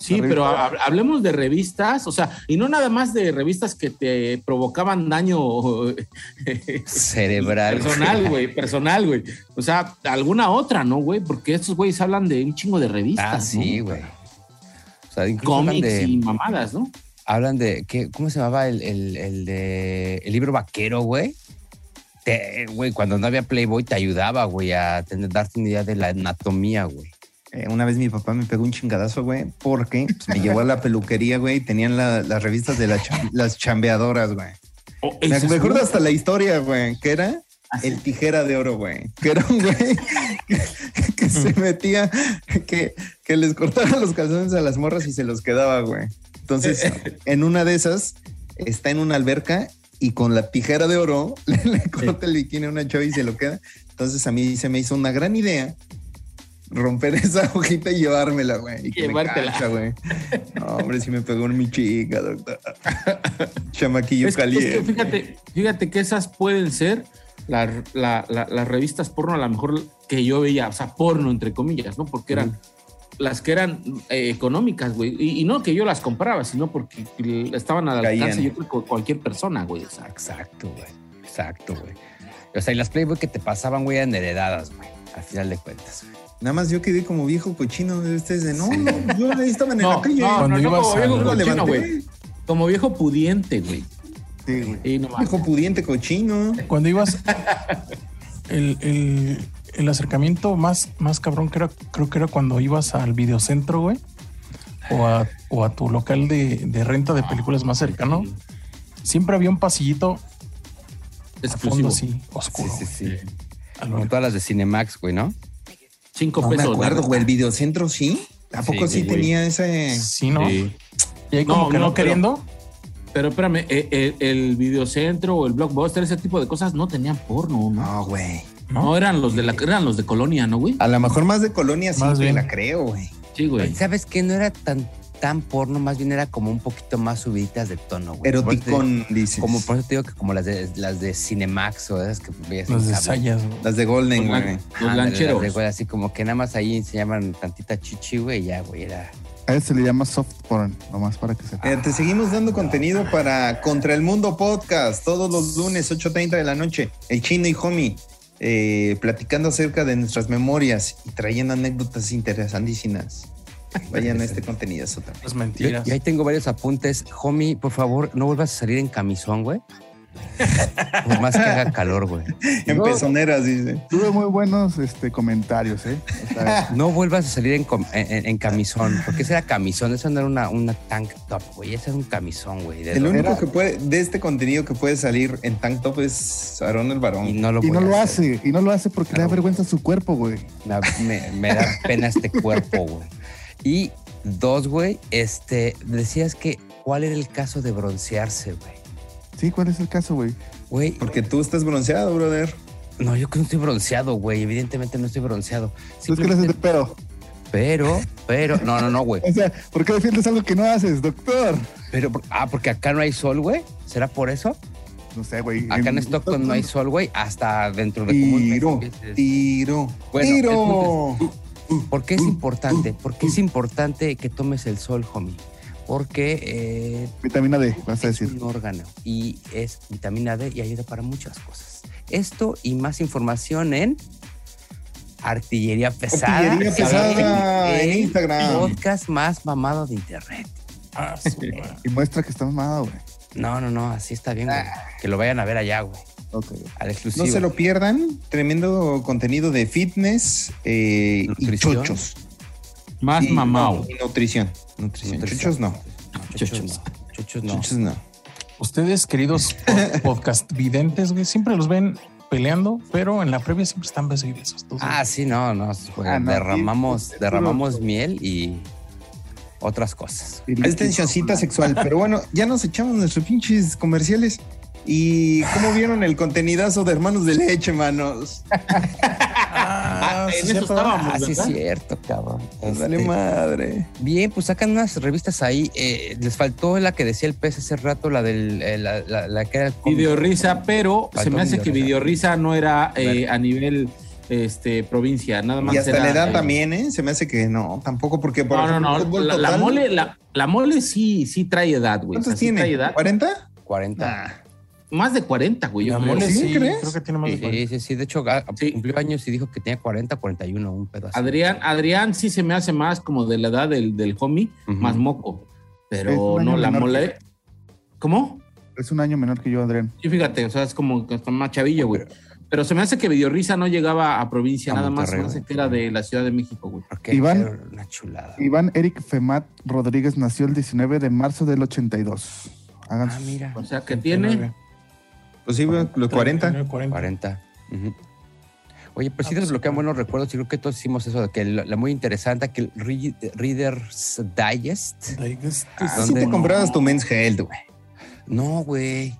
Sí, pero hablemos de revistas, o sea, y no nada más de revistas que te provocaban daño [LAUGHS] Cerebral. personal, güey, personal, güey. O sea, alguna otra, ¿no, güey? Porque estos güeyes hablan de un chingo de revistas. Ah, sí, ¿no? güey. O sea, Cómics de, y mamadas, ¿no? hablan de ¿qué, ¿cómo se llamaba el, el, el de el libro vaquero, güey? Güey, cuando no había Playboy te ayudaba, güey, a tener, darte una idea de la anatomía, güey. Eh, una vez mi papá me pegó un chingadazo, güey, porque pues, me llevó a la peluquería, güey, y tenían la- las revistas de la cham- las chambeadoras, güey. O Me, acuerdo hasta la historia, güey, que era el tijera de oro, güey. Que era un güey que, que se metía, que, que les cortaba los calzones a las morras y se los quedaba, güey. Entonces, [LAUGHS] en una de esas, está en una alberca y con la tijera de oro [LAUGHS] le, le corta el bikini a una chava y se lo queda. Entonces, a mí se me hizo una gran idea romper [LAUGHS] esa hojita y llevármela, güey. Y que me Llevártela. güey. No, hombre, sí me pegó en mi chica, doctor. [LAUGHS] Chamaquillo Es que- es que caliente. fíjate, fíjate que esas pueden ser la- la- la- las revistas porno, a lo mejor que yo veía, o sea, porno entre comillas, ¿no? Porque eran las que eran eh, económicas, güey. Y, y no que yo las compraba, sino porque estaban al Caían. alcance, yo creo cualquier persona, güey. Exacto, güey. Exacto, güey. O sea, y las Playboy que te pasaban, güey, eran heredadas, güey. Al final de cuentas. güey. Nada más yo quedé como viejo cochino de ustedes de no, no, yo ahí estaban en No, la calle. no, Cuando no, no, ibas como viejo cochino, levanté. güey. Como viejo pudiente, güey. Sí, güey. No. Viejo pudiente cochino. Cuando ibas, el, el- el acercamiento más, más cabrón que era, creo que era cuando ibas al videocentro, güey, o a, o a tu local de, de renta de películas más cercano. Siempre había un pasillito a fondo Exclusivo. así, oscuro. Sí, sí, sí. Como todas las de Cinemax, güey, ¿no? Cinco No me pesos. acuerdo, güey. El videocentro sí. ¿A poco Sí, tenía ese? Sí, ¿no? Sí. Y ahí como No, que no, queriendo. Pero espérame, eh, eh, el videocentro o el blockbuster, ese tipo de cosas no tenían porno, ¿no? No, güey. No, eran los de la, eran los de Colonia, ¿no, güey? A lo mejor más de colonia sí Más bien. la creo, güey. Sí, güey. ¿Sabes qué? No era tan, tan porno, más bien era como un poquito más subiditas de tono, güey. Eroticón, dices. Como por eso te digo que como las de las de Cinemax o esas que veías en Las de sayas, güey. Las de Golden, Los, güey. los lancheros. las de, güey, así como que nada más ahí enseñaban tantita chichi, güey, y ya, güey, era. A eso se le llama soft porn, nomás para que sepa. Eh, te seguimos dando contenido para Contra el Mundo Podcast todos los lunes 8.30 de la noche. El chino y homie eh, platicando acerca de nuestras memorias y trayendo anécdotas interesantísimas. Vayan a este contenido, eso también. Las Yo, mentiras. yo ahí tengo varios apuntes. Homie, por favor, no vuelvas a salir en camisón, güey. Por más que haga calor, güey. En pezoneras, dice. Tuve muy buenos este, comentarios, ¿eh? O sea, no vuelvas a salir en, camisón, porque ese era camisón, eso no era una, una tank top, güey. Ese era un camisón, güey. de El lo- único que puede, de este contenido que puede salir en tank top es Aarón el Y varón. no lo, y no lo hace, y no lo hace porque le da vergüenza a su cuerpo, güey. Me, me- me da pena este cuerpo, güey. Y dos, güey, este, decías que cuál era el caso de broncearse, güey. Sí, ¿cuál es el caso, güey? Güey, Porque tú estás bronceado, brother. no, yo que no estoy bronceado, güey. Evidentemente no estoy bronceado. ¿Tú es que haces de pedo? Pero, pero, no, no, no, güey. [LAUGHS] O sea, ¿por qué defiendes algo que no haces, doctor? Pero, ah, porque acá no hay sol, güey. ¿Será por eso? No sé, güey. Acá en Stockton no hay sol, güey. Hasta dentro de como un mes Tiro, empieces- tiro, Bueno, tiro. ¿Por qué es importante? ¿Por qué es importante que tomes el sol, homie? Porque eh, Vitamina D, vas a es decir. un órgano y es vitamina D y ayuda para muchas cosas. Esto y más información en Artillería Pesada. Artillería Pesada en Instagram. Podcast más mamado de internet. Ah. [LAUGHS] Y muestra que está mamado, güey. No, no, no, así está bien, güey. Que lo vayan a ver allá, güey. Ok. Al exclusivo. No se lo pierdan. Tremendo contenido de fitness eh, y chochos. Más Y- nutrición. Nutrición. Nutrición. Chochos no. Chuchos no. Chuchos no. Chochos no. Ustedes, queridos [LAUGHS] pod- podcast videntes, güey, siempre los ven peleando, pero en la previa siempre están besos y besos. Ah, sí, no, no. Ah, no, derramamos, derramamos miel y otras cosas. Es tensioncita sexual. Pero bueno, ya nos echamos nuestros pinches comerciales. ¿Y cómo vieron el contenidazo de Hermanos de Leche, manos? [LAUGHS] Ah, en sí, eso cierto. estábamos. Ah, sí, es cierto, cabrón. Dale Este, madre. Bien, pues sacan unas revistas ahí. eh, les faltó la que decía el pez hace rato, la del. eh, la, la- la que era el cómic. Videorisa, pero Faltó se me hace que Videorisa. Videorisa no era eh, a nivel este, provincia, nada más. Y hasta era, la edad eh, también, ¿eh? Se me hace que no, tampoco porque por No, no, ejemplo, no. fútbol La, la total, mole, la, la mole sí, sí trae edad, güey. O ¿Cuántos sea, sí trae tiene? edad. ¿40? 40. Ah, Más de 40, güey. yo creo. ¿Sí sí, crees? creo que tiene más de Sí, 40. sí, sí. De hecho, Sí. cumplió años y dijo que tenía 40, 41, un pedo así. Adrián, Adrián sí se me hace más como de la edad del, del homie, más moco. Pero no, la mole. ¿Cómo? Es un año menor que yo, Adrián. Sí, fíjate, o sea, es como que está más chavillo, güey. Pero se me hace que Videorisa no llegaba a provincia, A nada más se me Monterrey, hace que era de la Ciudad de México, güey. Porque Iván- era una chulada. Iván Eric Femat Rodríguez nació el 19 de marzo del 82. Hagan Ah, mira. O sea, que tiene. Pues sí, güey, los 40. 40. 40. Ujú. Oye, pero Ah, sí pues, desbloquean sí. buenos recuerdos. Yo creo que todos hicimos eso, que la, la muy interesante, que el Re- Reader's Digest. Digest. Ah, sí ¿Dónde? te comprabas tu Men's Health, güey. No, güey.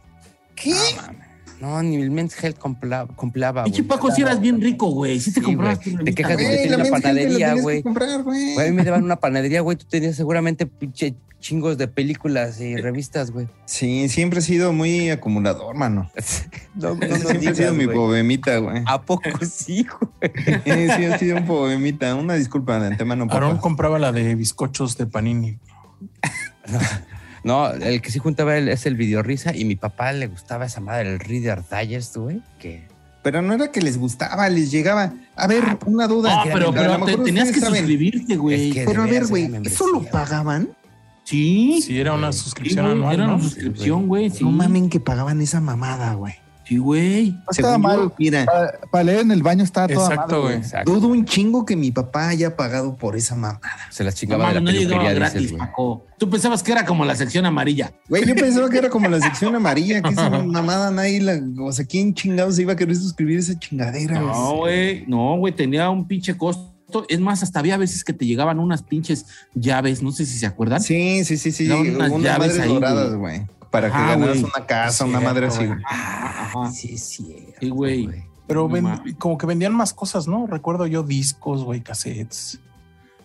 ¿Qué? Mames. No, ni el Men's Health compla- compraba. Pinche. Paco, si eras bien rico, güey. Sí te Sí, tu Te quejas de que una panadería, güey. a mí me daban una panadería, güey. Tú tenías seguramente pinche chingos de películas y revistas, güey. Sí, siempre he sido muy acumulador, mano. [LAUGHS] No, no, no siempre ha sido mi poemita, güey. ¿A poco sí, güey? Eh, [LAUGHS] sí, ha sido un poemita. Una disculpa de antemano, Aarón compraba la de bizcochos de Panini. [LAUGHS] No, el que sí juntaba él es el videorrisa y mi papá le gustaba esa madre, el Reader Digest, güey. Que Pero no era que les gustaba, les llegaba. A ver, una duda. No, A pero, lo pero te- tenías que saben. suscribirte, güey. Es que- Pero a ver, güey, ¿eso lo pagaban? Sí. Sí, era una Sí, suscripción güey, anual, Era ¿no? una suscripción, güey. Sí. No mamen que pagaban esa mamada, güey. Sí, güey. No estaba yo, mal. Mira, Para, para leer en el baño estaba toda Exacto, güey. Dudo un chingo que mi papá haya pagado por esa mamada. Se las No, chingaba de la no llegaba peluquería, gratis, dices, güey. Paco. Tú pensabas que era como la sección amarilla. Güey, yo pensaba que era como la sección amarilla, que esa [LAUGHS] mamada nadie la. O sea, ¿quién chingados se iba a querer suscribir esa chingadera? No, güey. No, güey. Tenía un pinche costo. Es más, hasta había veces que te llegaban unas pinches llaves. No sé si se acuerdan. Sí, sí, sí, sí. Unas Unas llaves madres ahí, doradas, güey. Para que Ajá, ganaras güey. una casa, Sí, una madre así, cierto, güey. Ajá. Sí, sí. Sí, güey. Pero No como que vendían más cosas, ¿no? Recuerdo yo discos, güey, cassettes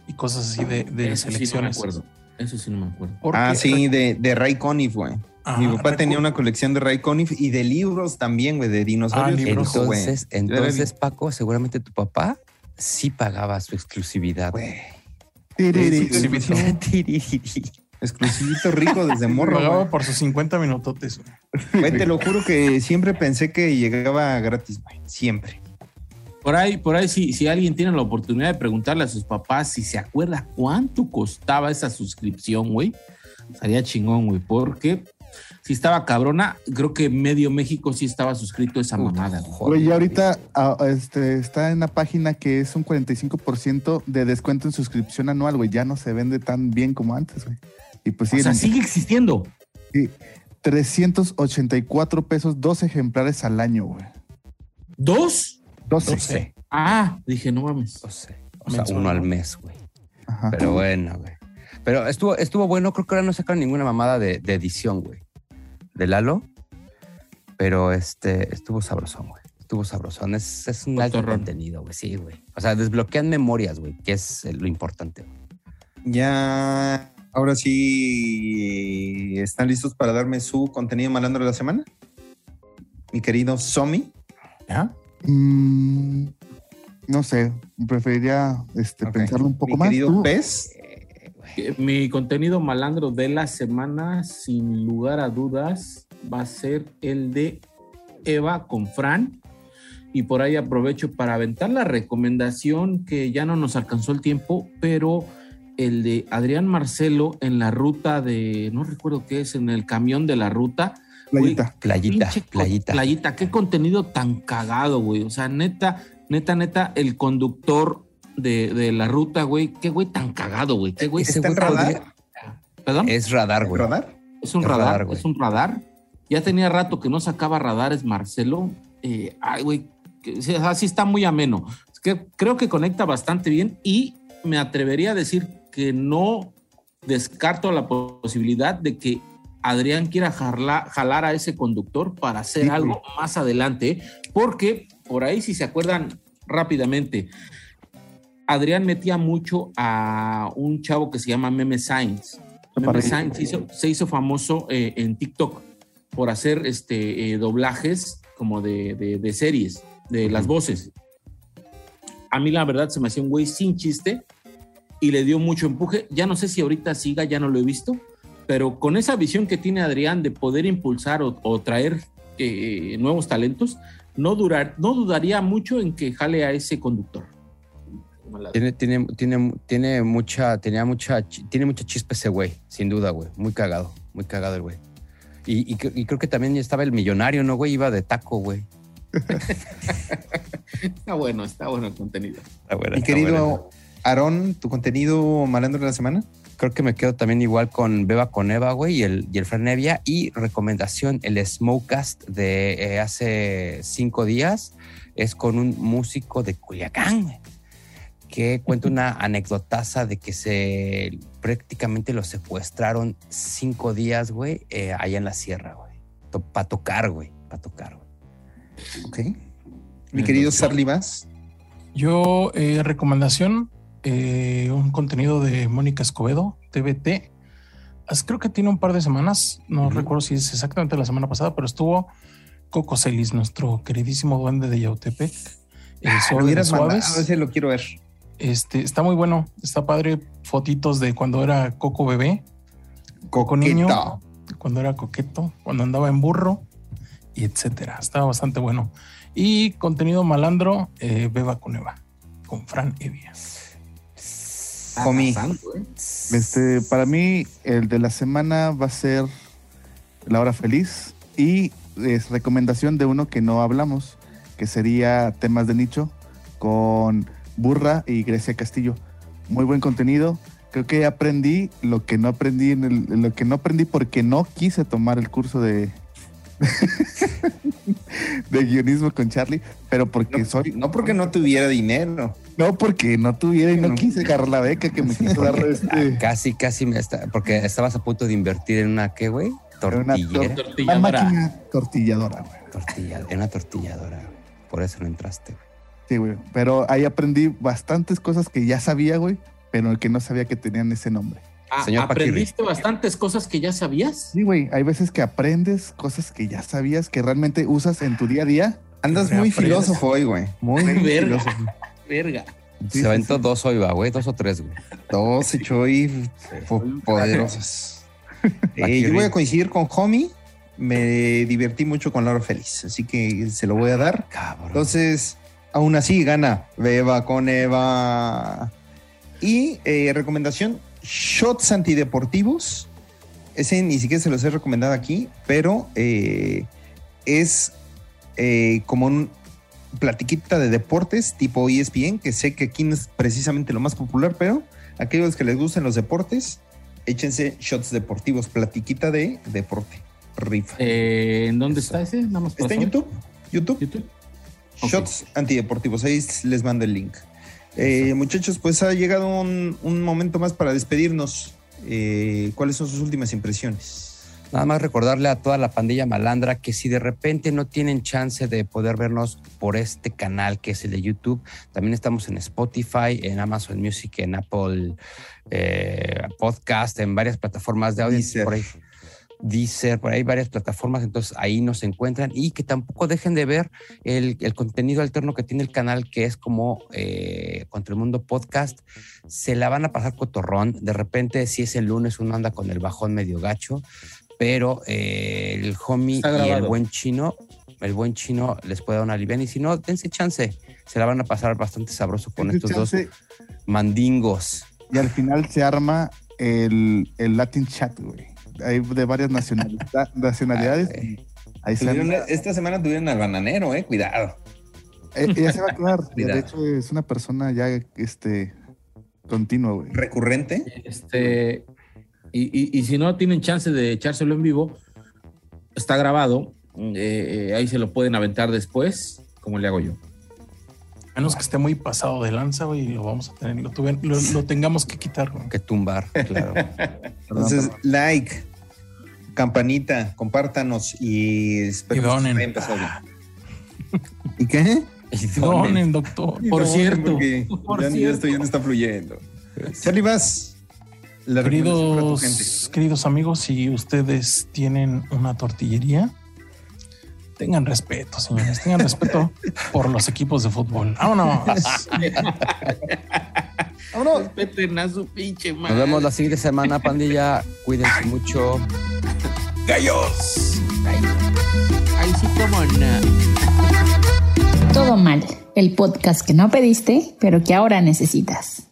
y cosas así de, de Eso sí no me selecciones. acuerdo. Eso sí no me acuerdo. Porque- Ah, sí, de, de Ray Conniff, güey. Ajá, Mi papá tenía una colección de Ray Conniff y de libros también, güey, de dinosaurios. Ah, libros. Entonces, entonces, Paco, seguramente tu papá sí pagaba su exclusividad. güey. [LAUGHS] exclusivito rico desde morro, Pagaba güey. por sus 50 minutotes. güey. Güey, te lo juro que siempre pensé que llegaba gratis, güey. Siempre. Por ahí, por ahí, si, si alguien tiene la oportunidad de preguntarle a sus papás si se acuerda cuánto costaba esa suscripción, güey, estaría chingón, güey, porque si estaba cabrona, creo que medio México sí estaba suscrito a esa mamada. güey. Y ahorita ah, este, está en una página que es un 45% de descuento en suscripción anual, güey. Ya no se vende tan bien como antes, güey. Y pues O sí, sea, sigue existiendo. 384 pesos, dos ejemplares al año, güey. ¿Dos? 12. 12. Ah, dije, no mames. No sé. O sea, uno al ¿no? mes, güey. Ajá. Pero bueno, güey. Pero estuvo, estuvo bueno. Creo que ahora no sacaron ninguna mamada de, de edición, güey. De Lalo. Pero este, estuvo sabrosón, güey. Estuvo sabrosón. Es, es un alto contenido, güey. Sí, güey. O sea, desbloquean memorias, güey, que es lo importante. güey. Ya, ahora sí, ¿están listos para darme su contenido malandro de la semana? Mi querido Somi. ¿Ya? Mm, no sé, preferiría este, pensarlo un poco Mi más. querido Tú- Pez. Eh, Mi contenido malandro de la semana, sin lugar a dudas, va a ser el de Eva con Fran. Y por ahí aprovecho para aventar la recomendación que ya no nos alcanzó el tiempo, pero el de Adrián Marcelo en la ruta de, no recuerdo qué es, en el camión de la ruta. Playita. Playita, playita. Playita, qué contenido tan cagado, güey. O sea, neta, neta, neta, el conductor de, de la ruta, güey, qué güey tan cagado, güey. Qué güey. Ese ¿Está en radar? podría- ¿Perdón? Es radar, güey. ¿Radar? Es un Es radar, radar, güey. es un radar. Ya tenía rato que no sacaba radares Marcelo. Eh, ay, güey, así está muy ameno. Es que creo que conecta bastante bien y me atrevería a decir que no descarto la posibilidad de que Adrián quiera jarla- jalar a ese conductor para hacer Sí, algo más adelante, porque por ahí, si se acuerdan rápidamente, Adrián metía mucho a un chavo que se llama Meme Science. Meme hizo- se hizo famoso eh, en TikTok por hacer este, eh, doblajes como de, de- de series, de las voces. A mí la verdad se me hacía un güey sin chiste y le dio mucho empuje. Ya no sé si ahorita siga, ya no lo he visto, pero con esa visión que tiene Adrián de poder impulsar o, o traer eh, nuevos talentos, no, durar, no dudaría mucho en que jale a ese conductor. Tiene, tiene, tiene, tiene mucha, tenía mucha, tiene mucha chispa ese güey, sin duda, güey. Muy cagado, muy cagado el güey. Y, y cre- y creo que también estaba el millonario, ¿no, güey? Iba de taco, güey. [LAUGHS] Está bueno, está bueno el contenido. Está bueno, Mi está bueno. Aarón, tu contenido malandro de la semana. creo que me quedo también igual con Beba con Eva, güey, y el, y el Fran Evia. Y recomendación, el Smokecast de eh, hace cinco días es con un músico de Culiacán, güey, que cuenta una [LAUGHS] anecdotaza de que se prácticamente lo secuestraron cinco días, güey, eh, allá en la sierra, güey. Para tocar, güey, para tocar, güey. Ok. Mi querido Sarly Vaz. Yo, eh, recomendación, eh, un contenido de Mónica Escobedo, TVT. Creo que tiene un par de semanas, no recuerdo si es exactamente la semana pasada, pero estuvo Coco Celis, nuestro queridísimo duende de Yautepec. El Lo suave de hubieras mandado, suaves. ese lo quiero ver. Este, está muy bueno, está padre. Fotitos de cuando era Coco bebé, Coco niño, cuando era coqueto, cuando andaba en burro y etcétera. Estaba bastante bueno. Y contenido malandro, eh, Beba con Eva, con Fran Evia. Homie. Santo, ¿eh? Este, para mí, el de la semana va a ser La Hora Feliz y es recomendación de uno que no hablamos, que sería Temas de Nicho con Burra y Grecia Castillo. Muy buen contenido. Creo que aprendí lo que no aprendí en el, lo que no aprendí porque no quise tomar el curso de [LAUGHS] de guionismo con Charlie, pero porque No, soy no porque no tuviera dinero. no porque no tuviera y no No. quise agarrar la beca que me quiso dar este Casi, casi me está, porque estabas a punto de invertir en una, ¿qué, güey? Tortillera. Una Tortilladora. máquina tortilladora, güey. Tortilla, en una tortilladora. Por eso no entraste. güey. Sí, güey. Pero ahí aprendí bastantes cosas que ya sabía, güey, pero que no sabía que tenían ese nombre. Ah, Señor Paquirri. ¿Aprendiste bastantes cosas que ya sabías? Sí, güey. Hay veces que aprendes cosas que ya sabías que realmente usas en tu día a día. Andas muy filósofo hoy, güey. Muy Verga. filósofo. Verga. Sí, Se aventó sí, sí. dos hoy, va, güey, dos o tres, güey. Ahí po- poderosos. [LAUGHS] Eh, yo voy a coincidir con Homie. Me divertí mucho con Laura Feliz, así que se lo voy a dar. Cabrón. Entonces, aún así gana Beba con Eva. Y eh, recomendación: shots antideportivos. Ese ni siquiera se los he recomendado aquí, pero eh, es eh, como un platiquita de deportes tipo ESPN, que sé que aquí no es precisamente lo más popular, pero aquellos que les gusten los deportes, échense shots deportivos, platiquita de deporte. Rifa. Eh, ¿En dónde está ese? Nada más Está en. YouTube. YouTube. YouTube. Shots antideportivos. Ahí les mando el link. Eh, muchachos, pues ha llegado un, un momento más para despedirnos. Eh, ¿Cuáles son sus últimas impresiones? Nada más recordarle a toda la pandilla malandra que si de repente no tienen chance de poder vernos por este canal que es el de YouTube, también estamos en Spotify, en Amazon Music, en Apple eh, Podcast, en varias plataformas de audio. Por ahí. Deezer, por ahí varias plataformas, entonces ahí nos encuentran y que tampoco dejen de ver el, el contenido alterno que tiene el canal, que es como eh, Contra el Mundo Podcast. Se la van a pasar cotorrón. De repente, si es el lunes, uno anda con el bajón medio gacho, pero eh, el homie y el buen chino, el buen chino les puede dar una liviana y si no, dense chance. Se la van a pasar bastante sabroso con Dense estos chance dos mandingos. Y al final se arma el, el Latin Chat, güey. Hay de varias nacionalidad- [LAUGHS] nacionalidades. Ah, ahí se arma. esta semana tuvieron al bananero, eh. Cuidado. Eh, ya se va a quedar. [LAUGHS] De hecho, es una persona ya este, continua, güey. Recurrente. Este, y, y- y si no tienen chance de echárselo en vivo, está grabado. eh, eh, ahí se lo pueden aventar después, como le hago yo. Menos que esté muy pasado de lanza, güey, y lo vamos a tener, lo, tuve- lo, lo tengamos que quitar, güey. Que tumbar, claro. [LAUGHS] Entonces, like, campanita, compártanos y espero Y que donen. ¿Y qué? Y [LAUGHS] Donen, doctor. Por cierto, porque por ya, ya cierto. esto ya no está fluyendo. Charlie Vas. Queridos, queridos amigos, si ustedes tienen una tortillería, tengan respeto, señores, tengan respeto por los equipos de fútbol. Vámonos. Vámonos. Respeten a su pinche madre. Nos vemos la siguiente semana, pandilla. Cuídense mucho. gallos. Ay, sí, cómo no. Todo mal, el podcast que no pediste, pero que ahora necesitas.